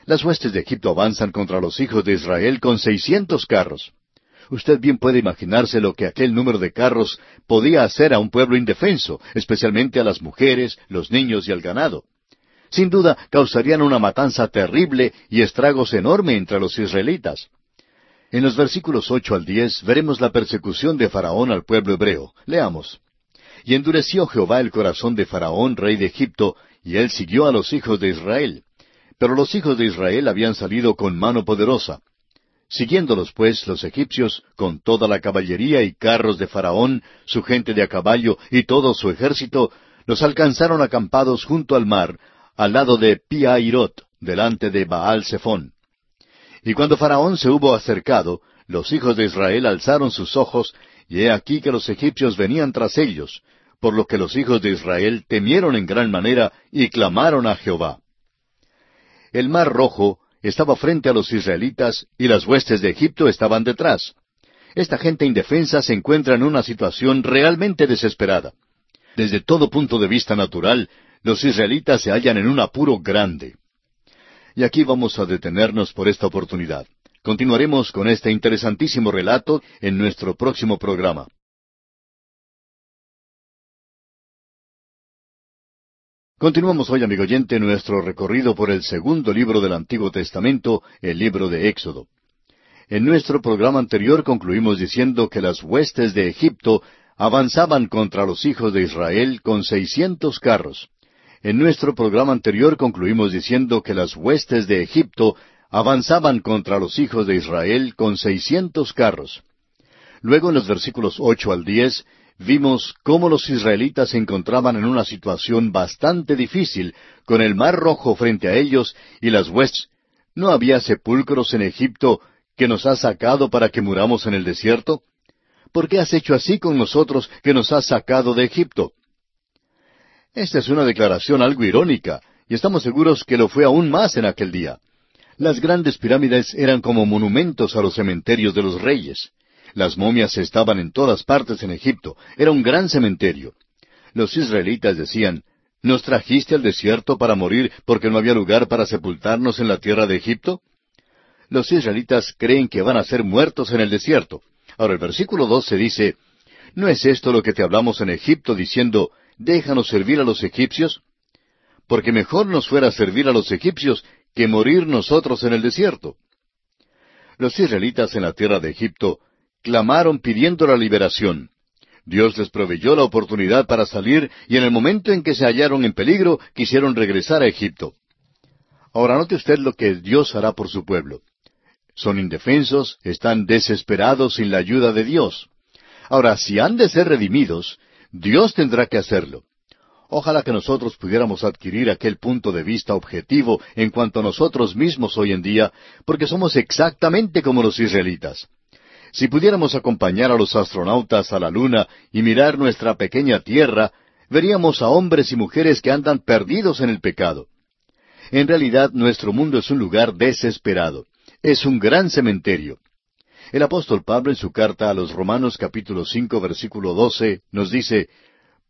Las huestes de Egipto avanzan contra los hijos de Israel con seiscientos carros. Usted bien puede imaginarse lo que aquel número de carros podía hacer a un pueblo indefenso, especialmente a las mujeres, los niños y al ganado. Sin duda causarían una matanza terrible y estragos enorme entre los israelitas. En los versículos ocho al diez veremos la persecución de Faraón al pueblo hebreo. Leamos. Y endureció Jehová el corazón de Faraón, rey de Egipto, y él siguió a los hijos de Israel. Pero los hijos de Israel habían salido con mano poderosa. Siguiéndolos pues los egipcios, con toda la caballería y carros de Faraón, su gente de a caballo y todo su ejército, los alcanzaron acampados junto al mar, al lado de Piairot, delante de Baal Zephón. Y cuando Faraón se hubo acercado, los hijos de Israel alzaron sus ojos, y he aquí que los egipcios venían tras ellos, por lo que los hijos de Israel temieron en gran manera y clamaron a Jehová. El mar rojo estaba frente a los israelitas y las huestes de Egipto estaban detrás. Esta gente indefensa se encuentra en una situación realmente desesperada. Desde todo punto de vista natural, los israelitas se hallan en un apuro grande. Y aquí vamos a detenernos por esta oportunidad. Continuaremos con este interesantísimo relato en nuestro próximo programa. Continuamos hoy, amigo oyente, nuestro recorrido por el segundo libro del Antiguo Testamento, el libro de Éxodo. En nuestro programa anterior concluimos diciendo que las huestes de Egipto avanzaban contra los hijos de Israel con seiscientos carros. En nuestro programa anterior concluimos diciendo que las huestes de Egipto avanzaban contra los hijos de Israel con seiscientos carros. Luego en los versículos ocho al diez vimos cómo los israelitas se encontraban en una situación bastante difícil, con el mar rojo frente a ellos y las huestes. ¿No había sepulcros en Egipto que nos has sacado para que muramos en el desierto? ¿Por qué has hecho así con nosotros que nos has sacado de Egipto? Esta es una declaración algo irónica, y estamos seguros que lo fue aún más en aquel día. Las grandes pirámides eran como monumentos a los cementerios de los reyes. Las momias estaban en todas partes en Egipto. Era un gran cementerio. Los israelitas decían, ¿Nos trajiste al desierto para morir porque no había lugar para sepultarnos en la tierra de Egipto? Los israelitas creen que van a ser muertos en el desierto. Ahora el versículo 12 dice, ¿No es esto lo que te hablamos en Egipto diciendo, déjanos servir a los egipcios? Porque mejor nos fuera servir a los egipcios que morir nosotros en el desierto. Los israelitas en la tierra de Egipto clamaron pidiendo la liberación. Dios les proveyó la oportunidad para salir y en el momento en que se hallaron en peligro quisieron regresar a Egipto. Ahora note usted lo que Dios hará por su pueblo. Son indefensos, están desesperados sin la ayuda de Dios. Ahora, si han de ser redimidos, Dios tendrá que hacerlo. Ojalá que nosotros pudiéramos adquirir aquel punto de vista objetivo en cuanto a nosotros mismos hoy en día, porque somos exactamente como los israelitas. Si pudiéramos acompañar a los astronautas a la Luna y mirar nuestra pequeña Tierra, veríamos a hombres y mujeres que andan perdidos en el pecado. En realidad nuestro mundo es un lugar desesperado. Es un gran cementerio. El apóstol Pablo en su carta a los Romanos capítulo cinco versículo doce nos dice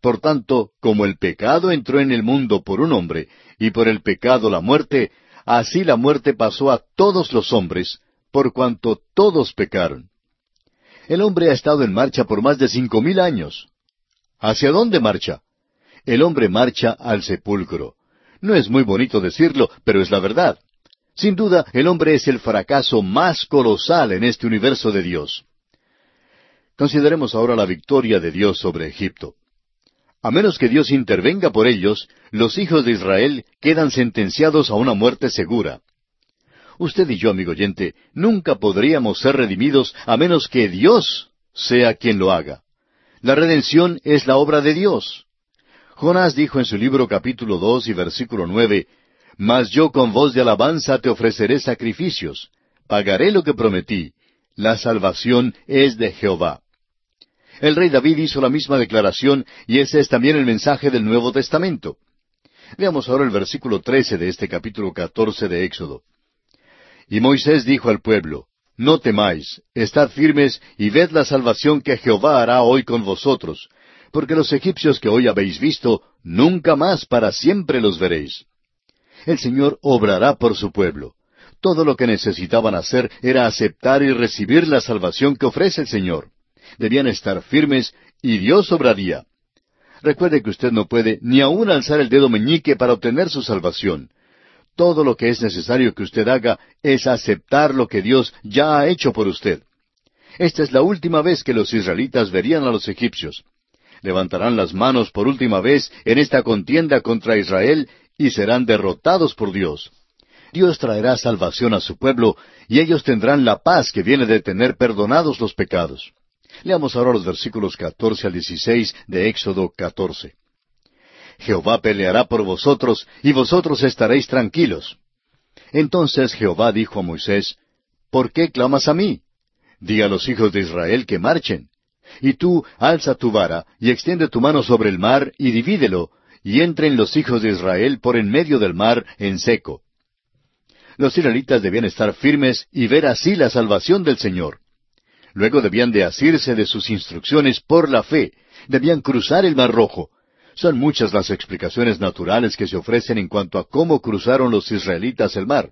Por tanto, como el pecado entró en el mundo por un hombre, y por el pecado la muerte, así la muerte pasó a todos los hombres, por cuanto todos pecaron. El hombre ha estado en marcha por más de cinco mil años. ¿Hacia dónde marcha? El hombre marcha al sepulcro. No es muy bonito decirlo, pero es la verdad. Sin duda, el hombre es el fracaso más colosal en este universo de Dios. Consideremos ahora la victoria de Dios sobre Egipto. A menos que Dios intervenga por ellos, los hijos de Israel quedan sentenciados a una muerte segura. Usted y yo, amigo oyente, nunca podríamos ser redimidos a menos que Dios sea quien lo haga. La redención es la obra de Dios. Jonás dijo en su libro capítulo dos y versículo nueve, mas yo con voz de alabanza te ofreceré sacrificios, pagaré lo que prometí, la salvación es de Jehová. El rey David hizo la misma declaración y ese es también el mensaje del Nuevo Testamento. Veamos ahora el versículo trece de este capítulo catorce de Éxodo. Y Moisés dijo al pueblo, No temáis, estad firmes y ved la salvación que Jehová hará hoy con vosotros, porque los egipcios que hoy habéis visto, nunca más para siempre los veréis el Señor obrará por su pueblo. Todo lo que necesitaban hacer era aceptar y recibir la salvación que ofrece el Señor. Debían estar firmes y Dios obraría. Recuerde que usted no puede ni aún alzar el dedo meñique para obtener su salvación. Todo lo que es necesario que usted haga es aceptar lo que Dios ya ha hecho por usted. Esta es la última vez que los israelitas verían a los egipcios. Levantarán las manos por última vez en esta contienda contra Israel y serán derrotados por Dios. Dios traerá salvación a su pueblo y ellos tendrán la paz que viene de tener perdonados los pecados. Leamos ahora los versículos catorce al dieciséis de Éxodo catorce. Jehová peleará por vosotros y vosotros estaréis tranquilos. Entonces Jehová dijo a Moisés, ¿Por qué clamas a mí? Di a los hijos de Israel que marchen. Y tú alza tu vara y extiende tu mano sobre el mar y divídelo, y entren los hijos de Israel por en medio del mar en seco. Los israelitas debían estar firmes y ver así la salvación del Señor. Luego debían de asirse de sus instrucciones por la fe, debían cruzar el mar rojo. Son muchas las explicaciones naturales que se ofrecen en cuanto a cómo cruzaron los israelitas el mar.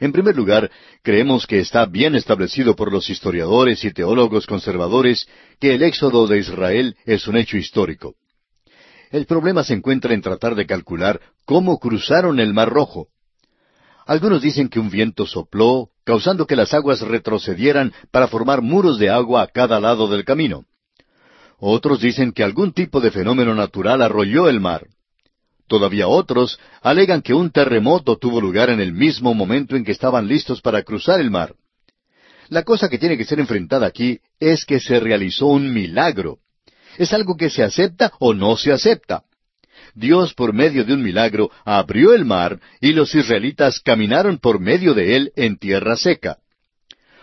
En primer lugar, creemos que está bien establecido por los historiadores y teólogos conservadores que el éxodo de Israel es un hecho histórico. El problema se encuentra en tratar de calcular cómo cruzaron el Mar Rojo. Algunos dicen que un viento sopló, causando que las aguas retrocedieran para formar muros de agua a cada lado del camino. Otros dicen que algún tipo de fenómeno natural arrolló el mar. Todavía otros alegan que un terremoto tuvo lugar en el mismo momento en que estaban listos para cruzar el mar. La cosa que tiene que ser enfrentada aquí es que se realizó un milagro. Es algo que se acepta o no se acepta. Dios por medio de un milagro abrió el mar y los israelitas caminaron por medio de él en tierra seca.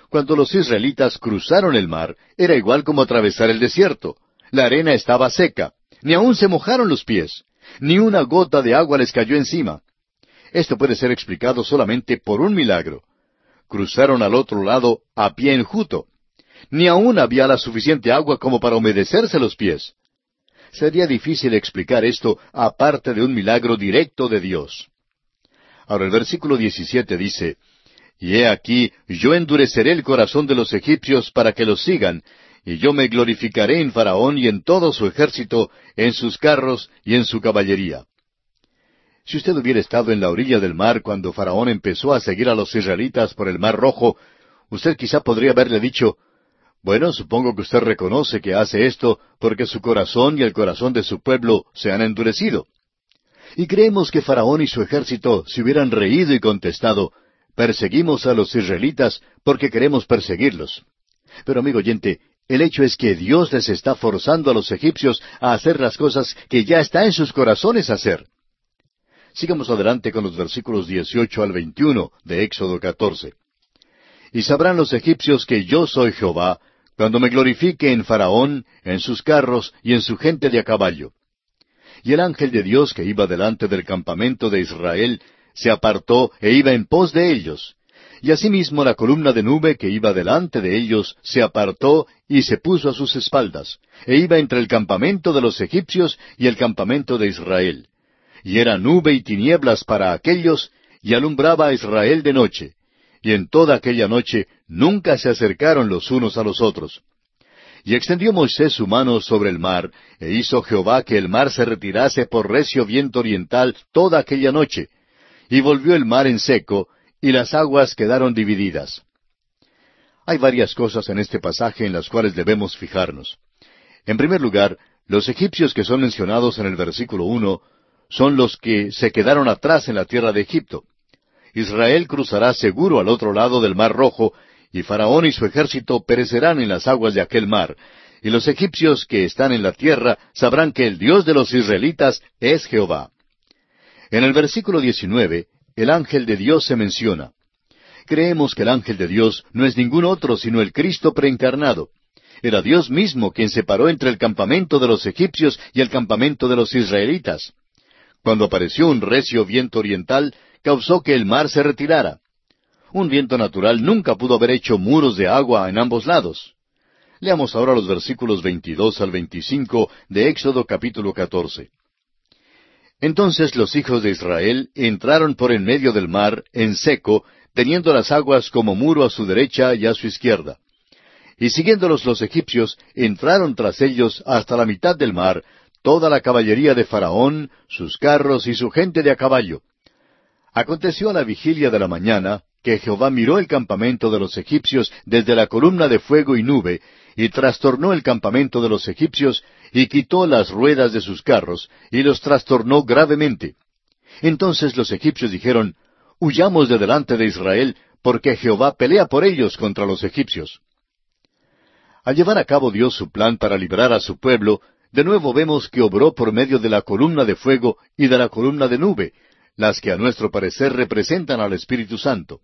Cuando los israelitas cruzaron el mar, era igual como atravesar el desierto. La arena estaba seca, ni aun se mojaron los pies, ni una gota de agua les cayó encima. Esto puede ser explicado solamente por un milagro. Cruzaron al otro lado a pie enjuto ni aún había la suficiente agua como para humedecerse los pies. sería difícil explicar esto aparte de un milagro directo de Dios. Ahora el versículo 17 dice, Y he aquí, yo endureceré el corazón de los egipcios para que los sigan, y yo me glorificaré en Faraón y en todo su ejército, en sus carros y en su caballería. Si usted hubiera estado en la orilla del mar cuando Faraón empezó a seguir a los israelitas por el mar rojo, usted quizá podría haberle dicho, bueno, supongo que usted reconoce que hace esto porque su corazón y el corazón de su pueblo se han endurecido. Y creemos que Faraón y su ejército se hubieran reído y contestado, perseguimos a los israelitas porque queremos perseguirlos. Pero amigo oyente, el hecho es que Dios les está forzando a los egipcios a hacer las cosas que ya está en sus corazones hacer. Sigamos adelante con los versículos 18 al 21 de Éxodo 14. Y sabrán los egipcios que yo soy Jehová, cuando me glorifique en Faraón, en sus carros y en su gente de a caballo. Y el ángel de Dios que iba delante del campamento de Israel se apartó e iba en pos de ellos. Y asimismo la columna de nube que iba delante de ellos se apartó y se puso a sus espaldas, e iba entre el campamento de los egipcios y el campamento de Israel. Y era nube y tinieblas para aquellos, y alumbraba a Israel de noche. Y en toda aquella noche nunca se acercaron los unos a los otros. Y extendió Moisés su mano sobre el mar, e hizo Jehová que el mar se retirase por recio viento oriental toda aquella noche. Y volvió el mar en seco, y las aguas quedaron divididas. Hay varias cosas en este pasaje en las cuales debemos fijarnos. En primer lugar, los egipcios que son mencionados en el versículo uno son los que se quedaron atrás en la tierra de Egipto. Israel cruzará seguro al otro lado del mar rojo, y Faraón y su ejército perecerán en las aguas de aquel mar, y los egipcios que están en la tierra sabrán que el Dios de los israelitas es Jehová. En el versículo 19, el ángel de Dios se menciona. Creemos que el ángel de Dios no es ningún otro sino el Cristo preencarnado. Era Dios mismo quien se paró entre el campamento de los egipcios y el campamento de los israelitas. Cuando apareció un recio viento oriental, causó que el mar se retirara. Un viento natural nunca pudo haber hecho muros de agua en ambos lados. Leamos ahora los versículos 22 al 25 de Éxodo capítulo 14. Entonces los hijos de Israel entraron por en medio del mar, en seco, teniendo las aguas como muro a su derecha y a su izquierda. Y siguiéndolos los egipcios, entraron tras ellos hasta la mitad del mar, toda la caballería de Faraón, sus carros y su gente de a caballo. Aconteció a la vigilia de la mañana que Jehová miró el campamento de los egipcios desde la columna de fuego y nube, y trastornó el campamento de los egipcios, y quitó las ruedas de sus carros, y los trastornó gravemente. Entonces los egipcios dijeron, Huyamos de delante de Israel, porque Jehová pelea por ellos contra los egipcios. Al llevar a cabo Dios su plan para librar a su pueblo, de nuevo vemos que obró por medio de la columna de fuego y de la columna de nube, las que a nuestro parecer representan al Espíritu Santo.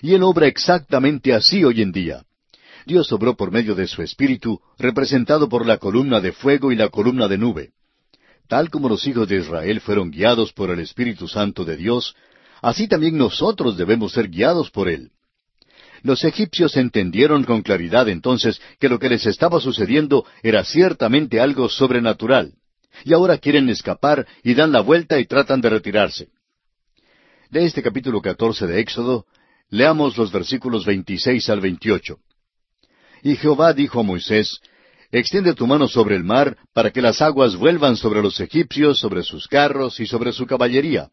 Y Él obra exactamente así hoy en día. Dios obró por medio de su Espíritu, representado por la columna de fuego y la columna de nube. Tal como los hijos de Israel fueron guiados por el Espíritu Santo de Dios, así también nosotros debemos ser guiados por Él. Los egipcios entendieron con claridad entonces que lo que les estaba sucediendo era ciertamente algo sobrenatural, y ahora quieren escapar y dan la vuelta y tratan de retirarse. De este capítulo catorce de Éxodo, leamos los versículos veintiséis al veintiocho. Y Jehová dijo a Moisés, Extiende tu mano sobre el mar, para que las aguas vuelvan sobre los egipcios, sobre sus carros y sobre su caballería.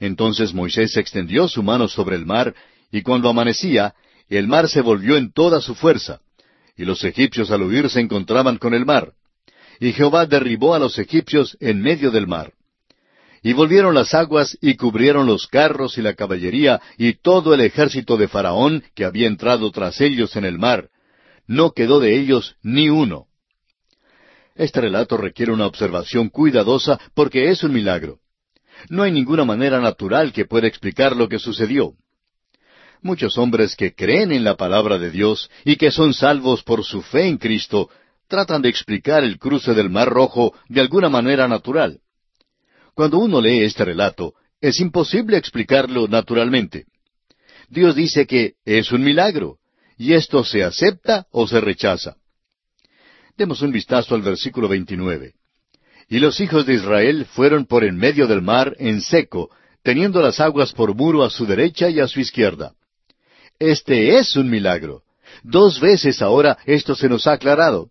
Entonces Moisés extendió su mano sobre el mar, y cuando amanecía, el mar se volvió en toda su fuerza, y los egipcios al huir se encontraban con el mar. Y Jehová derribó a los egipcios en medio del mar. Y volvieron las aguas y cubrieron los carros y la caballería y todo el ejército de Faraón que había entrado tras ellos en el mar. No quedó de ellos ni uno. Este relato requiere una observación cuidadosa porque es un milagro. No hay ninguna manera natural que pueda explicar lo que sucedió. Muchos hombres que creen en la palabra de Dios y que son salvos por su fe en Cristo tratan de explicar el cruce del Mar Rojo de alguna manera natural. Cuando uno lee este relato, es imposible explicarlo naturalmente. Dios dice que es un milagro, y esto se acepta o se rechaza. Demos un vistazo al versículo 29. Y los hijos de Israel fueron por en medio del mar en seco, teniendo las aguas por muro a su derecha y a su izquierda. Este es un milagro. Dos veces ahora esto se nos ha aclarado.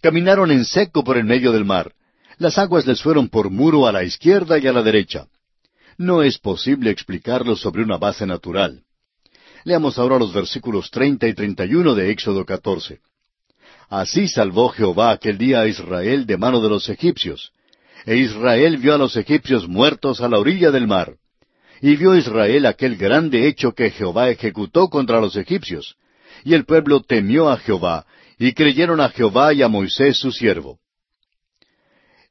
Caminaron en seco por en medio del mar. Las aguas les fueron por muro a la izquierda y a la derecha. No es posible explicarlo sobre una base natural. Leamos ahora los versículos treinta y treinta y uno de Éxodo catorce. Así salvó Jehová aquel día a Israel de mano de los egipcios. E Israel vio a los egipcios muertos a la orilla del mar. Y vio Israel aquel grande hecho que Jehová ejecutó contra los egipcios. Y el pueblo temió a Jehová, y creyeron a Jehová y a Moisés su siervo.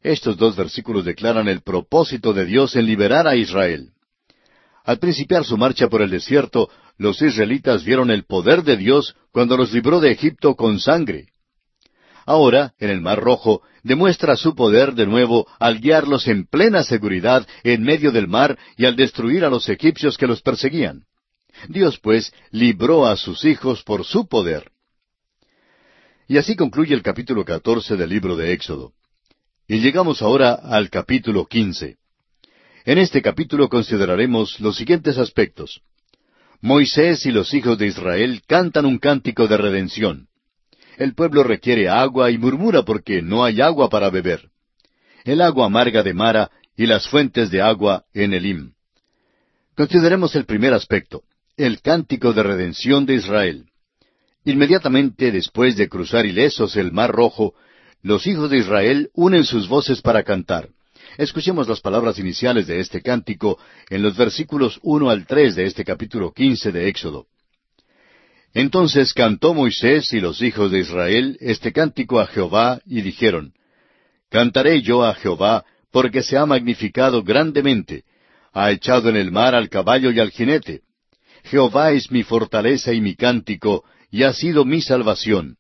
Estos dos versículos declaran el propósito de Dios en liberar a Israel. Al principiar su marcha por el desierto, los israelitas vieron el poder de Dios cuando los libró de Egipto con sangre. Ahora, en el Mar Rojo, demuestra su poder de nuevo al guiarlos en plena seguridad en medio del mar y al destruir a los egipcios que los perseguían. Dios, pues, libró a sus hijos por su poder. Y así concluye el capítulo catorce del libro de Éxodo. Y llegamos ahora al capítulo quince. En este capítulo consideraremos los siguientes aspectos. Moisés y los hijos de Israel cantan un cántico de redención. El pueblo requiere agua y murmura porque no hay agua para beber. El agua amarga de Mara y las fuentes de agua en Elim. Consideremos el primer aspecto, el cántico de redención de Israel. Inmediatamente después de cruzar ilesos el Mar Rojo, los hijos de Israel unen sus voces para cantar. Escuchemos las palabras iniciales de este cántico en los versículos uno al tres de este capítulo quince de Éxodo. Entonces cantó Moisés y los hijos de Israel este cántico a Jehová y dijeron, Cantaré yo a Jehová, porque se ha magnificado grandemente, ha echado en el mar al caballo y al jinete. Jehová es mi fortaleza y mi cántico, y ha sido mi salvación.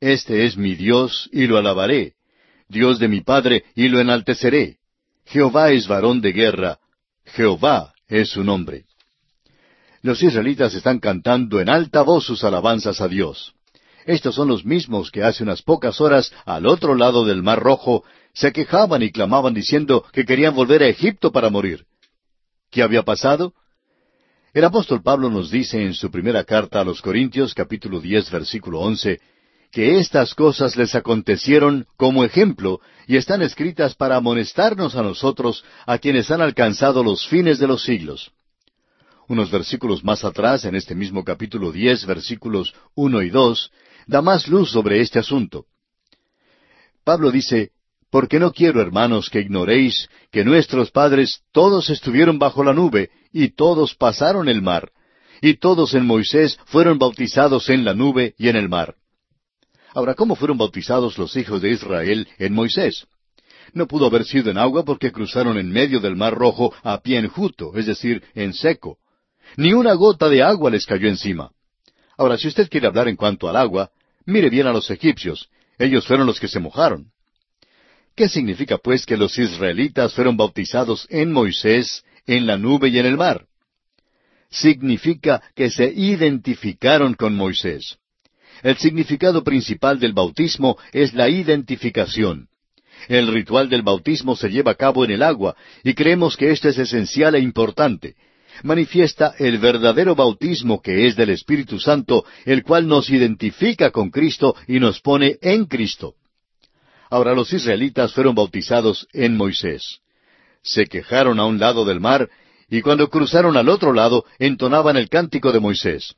Este es mi Dios, y lo alabaré, Dios de mi Padre, y lo enalteceré. Jehová es varón de guerra, Jehová es su nombre. Los israelitas están cantando en alta voz sus alabanzas a Dios. Estos son los mismos que hace unas pocas horas, al otro lado del Mar Rojo, se quejaban y clamaban diciendo que querían volver a Egipto para morir. ¿Qué había pasado? El apóstol Pablo nos dice en su primera carta a los Corintios capítulo diez versículo once que estas cosas les acontecieron como ejemplo y están escritas para amonestarnos a nosotros, a quienes han alcanzado los fines de los siglos. Unos versículos más atrás, en este mismo capítulo diez, versículos uno y dos, da más luz sobre este asunto. Pablo dice, Porque no quiero, hermanos, que ignoréis que nuestros padres todos estuvieron bajo la nube, y todos pasaron el mar, y todos en Moisés fueron bautizados en la nube y en el mar. Ahora, ¿cómo fueron bautizados los hijos de Israel en Moisés? No pudo haber sido en agua porque cruzaron en medio del mar rojo a pie enjuto, es decir, en seco. Ni una gota de agua les cayó encima. Ahora, si usted quiere hablar en cuanto al agua, mire bien a los egipcios. Ellos fueron los que se mojaron. ¿Qué significa, pues, que los israelitas fueron bautizados en Moisés, en la nube y en el mar? Significa que se identificaron con Moisés. El significado principal del bautismo es la identificación. El ritual del bautismo se lleva a cabo en el agua y creemos que esto es esencial e importante. Manifiesta el verdadero bautismo que es del Espíritu Santo, el cual nos identifica con Cristo y nos pone en Cristo. Ahora los israelitas fueron bautizados en Moisés. Se quejaron a un lado del mar y cuando cruzaron al otro lado entonaban el cántico de Moisés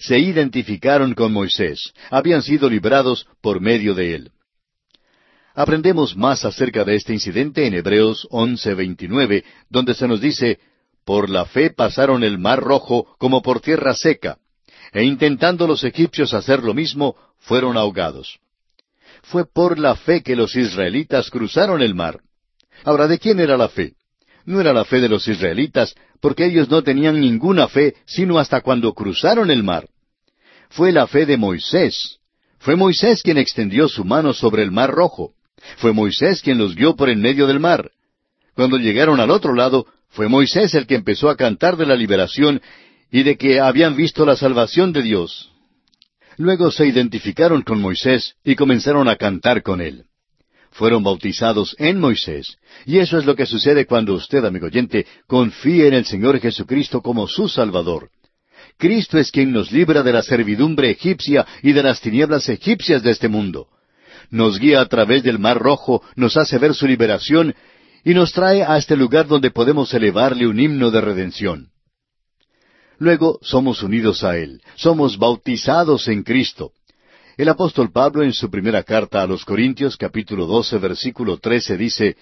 se identificaron con Moisés, habían sido librados por medio de él. Aprendemos más acerca de este incidente en Hebreos 11:29, donde se nos dice, Por la fe pasaron el mar rojo como por tierra seca, e intentando los egipcios hacer lo mismo, fueron ahogados. Fue por la fe que los israelitas cruzaron el mar. Ahora, ¿de quién era la fe? No era la fe de los israelitas, porque ellos no tenían ninguna fe sino hasta cuando cruzaron el mar. Fue la fe de Moisés. Fue Moisés quien extendió su mano sobre el mar rojo. Fue Moisés quien los guió por en medio del mar. Cuando llegaron al otro lado, fue Moisés el que empezó a cantar de la liberación y de que habían visto la salvación de Dios. Luego se identificaron con Moisés y comenzaron a cantar con él. Fueron bautizados en Moisés. Y eso es lo que sucede cuando usted, amigo oyente, confíe en el Señor Jesucristo como su Salvador. Cristo es quien nos libra de la servidumbre egipcia y de las tinieblas egipcias de este mundo. Nos guía a través del Mar Rojo, nos hace ver su liberación y nos trae a este lugar donde podemos elevarle un himno de redención. Luego somos unidos a Él, somos bautizados en Cristo. El apóstol Pablo en su primera carta a los Corintios capítulo 12 versículo 13 dice,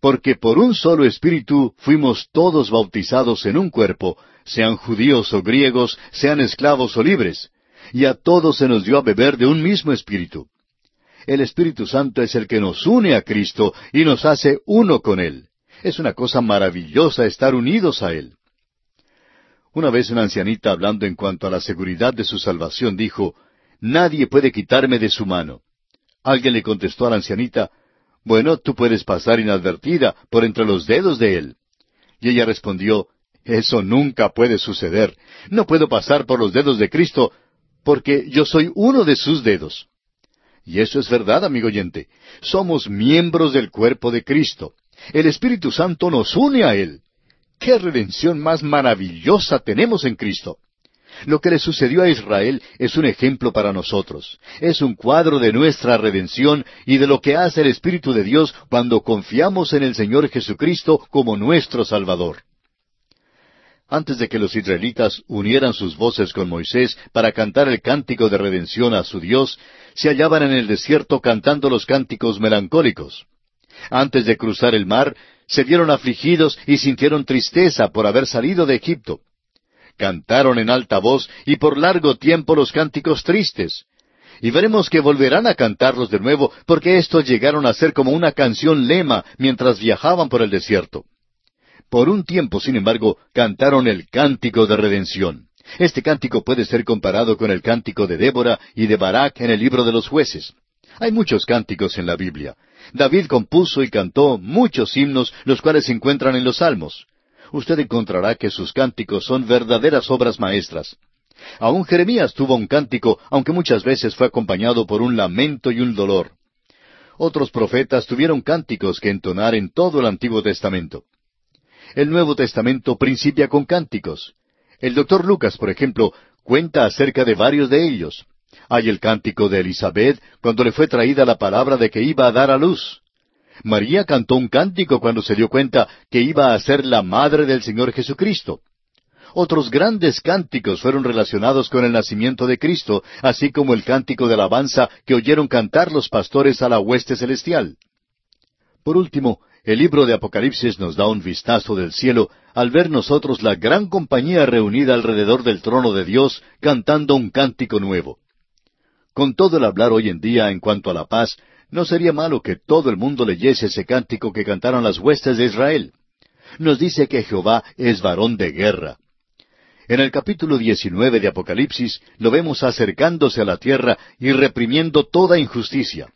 Porque por un solo espíritu fuimos todos bautizados en un cuerpo, sean judíos o griegos, sean esclavos o libres, y a todos se nos dio a beber de un mismo espíritu. El Espíritu Santo es el que nos une a Cristo y nos hace uno con Él. Es una cosa maravillosa estar unidos a Él. Una vez una ancianita hablando en cuanto a la seguridad de su salvación dijo, Nadie puede quitarme de su mano. Alguien le contestó a la ancianita, Bueno, tú puedes pasar inadvertida por entre los dedos de él. Y ella respondió, Eso nunca puede suceder. No puedo pasar por los dedos de Cristo, porque yo soy uno de sus dedos. Y eso es verdad, amigo oyente. Somos miembros del cuerpo de Cristo. El Espíritu Santo nos une a Él. ¡Qué redención más maravillosa tenemos en Cristo! Lo que le sucedió a Israel es un ejemplo para nosotros. Es un cuadro de nuestra redención y de lo que hace el Espíritu de Dios cuando confiamos en el Señor Jesucristo como nuestro Salvador. Antes de que los israelitas unieran sus voces con Moisés para cantar el cántico de redención a su Dios, se hallaban en el desierto cantando los cánticos melancólicos. Antes de cruzar el mar, se vieron afligidos y sintieron tristeza por haber salido de Egipto. Cantaron en alta voz y por largo tiempo los cánticos tristes. Y veremos que volverán a cantarlos de nuevo porque estos llegaron a ser como una canción lema mientras viajaban por el desierto. Por un tiempo, sin embargo, cantaron el cántico de redención. Este cántico puede ser comparado con el cántico de Débora y de Barak en el libro de los jueces. Hay muchos cánticos en la Biblia. David compuso y cantó muchos himnos, los cuales se encuentran en los Salmos. Usted encontrará que sus cánticos son verdaderas obras maestras. Aún Jeremías tuvo un cántico, aunque muchas veces fue acompañado por un lamento y un dolor. Otros profetas tuvieron cánticos que entonar en todo el Antiguo Testamento. El Nuevo Testamento principia con cánticos. El doctor Lucas, por ejemplo, cuenta acerca de varios de ellos. Hay el cántico de Elizabeth cuando le fue traída la palabra de que iba a dar a luz. María cantó un cántico cuando se dio cuenta que iba a ser la madre del Señor Jesucristo. Otros grandes cánticos fueron relacionados con el nacimiento de Cristo, así como el cántico de alabanza que oyeron cantar los pastores a la hueste celestial. Por último, el libro de Apocalipsis nos da un vistazo del cielo al ver nosotros la gran compañía reunida alrededor del trono de Dios cantando un cántico nuevo. Con todo el hablar hoy en día en cuanto a la paz, no sería malo que todo el mundo leyese ese cántico que cantaron las huestes de Israel. Nos dice que Jehová es varón de guerra. En el capítulo 19 de Apocalipsis lo vemos acercándose a la tierra y reprimiendo toda injusticia.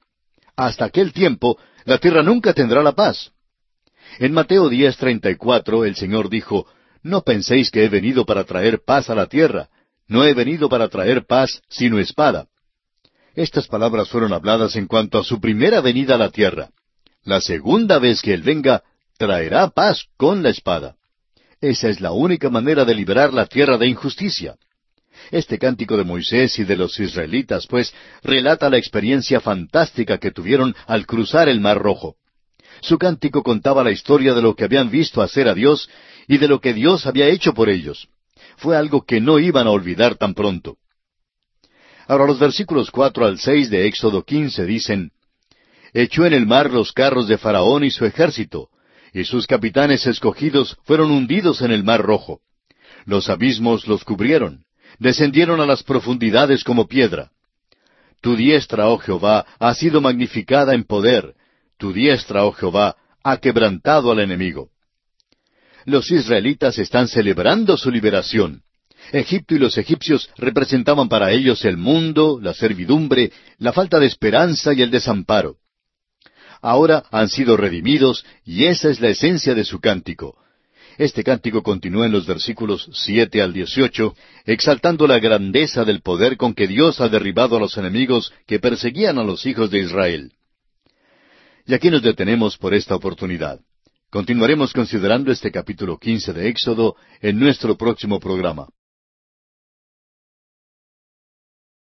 Hasta aquel tiempo, la tierra nunca tendrá la paz. En Mateo 10:34 el Señor dijo, No penséis que he venido para traer paz a la tierra. No he venido para traer paz, sino espada. Estas palabras fueron habladas en cuanto a su primera venida a la tierra. La segunda vez que Él venga, traerá paz con la espada. Esa es la única manera de liberar la tierra de injusticia. Este cántico de Moisés y de los israelitas, pues, relata la experiencia fantástica que tuvieron al cruzar el Mar Rojo. Su cántico contaba la historia de lo que habían visto hacer a Dios y de lo que Dios había hecho por ellos. Fue algo que no iban a olvidar tan pronto. Ahora los versículos cuatro al seis de Éxodo quince dicen, Echó en el mar los carros de Faraón y su ejército, y sus capitanes escogidos fueron hundidos en el mar rojo. Los abismos los cubrieron, descendieron a las profundidades como piedra. Tu diestra, oh Jehová, ha sido magnificada en poder, tu diestra, oh Jehová, ha quebrantado al enemigo. Los israelitas están celebrando su liberación. Egipto y los egipcios representaban para ellos el mundo, la servidumbre, la falta de esperanza y el desamparo. Ahora han sido redimidos y esa es la esencia de su cántico. Este cántico continúa en los versículos siete al dieciocho, exaltando la grandeza del poder con que Dios ha derribado a los enemigos que perseguían a los hijos de Israel. Y aquí nos detenemos por esta oportunidad. Continuaremos considerando este capítulo quince de Éxodo en nuestro próximo programa.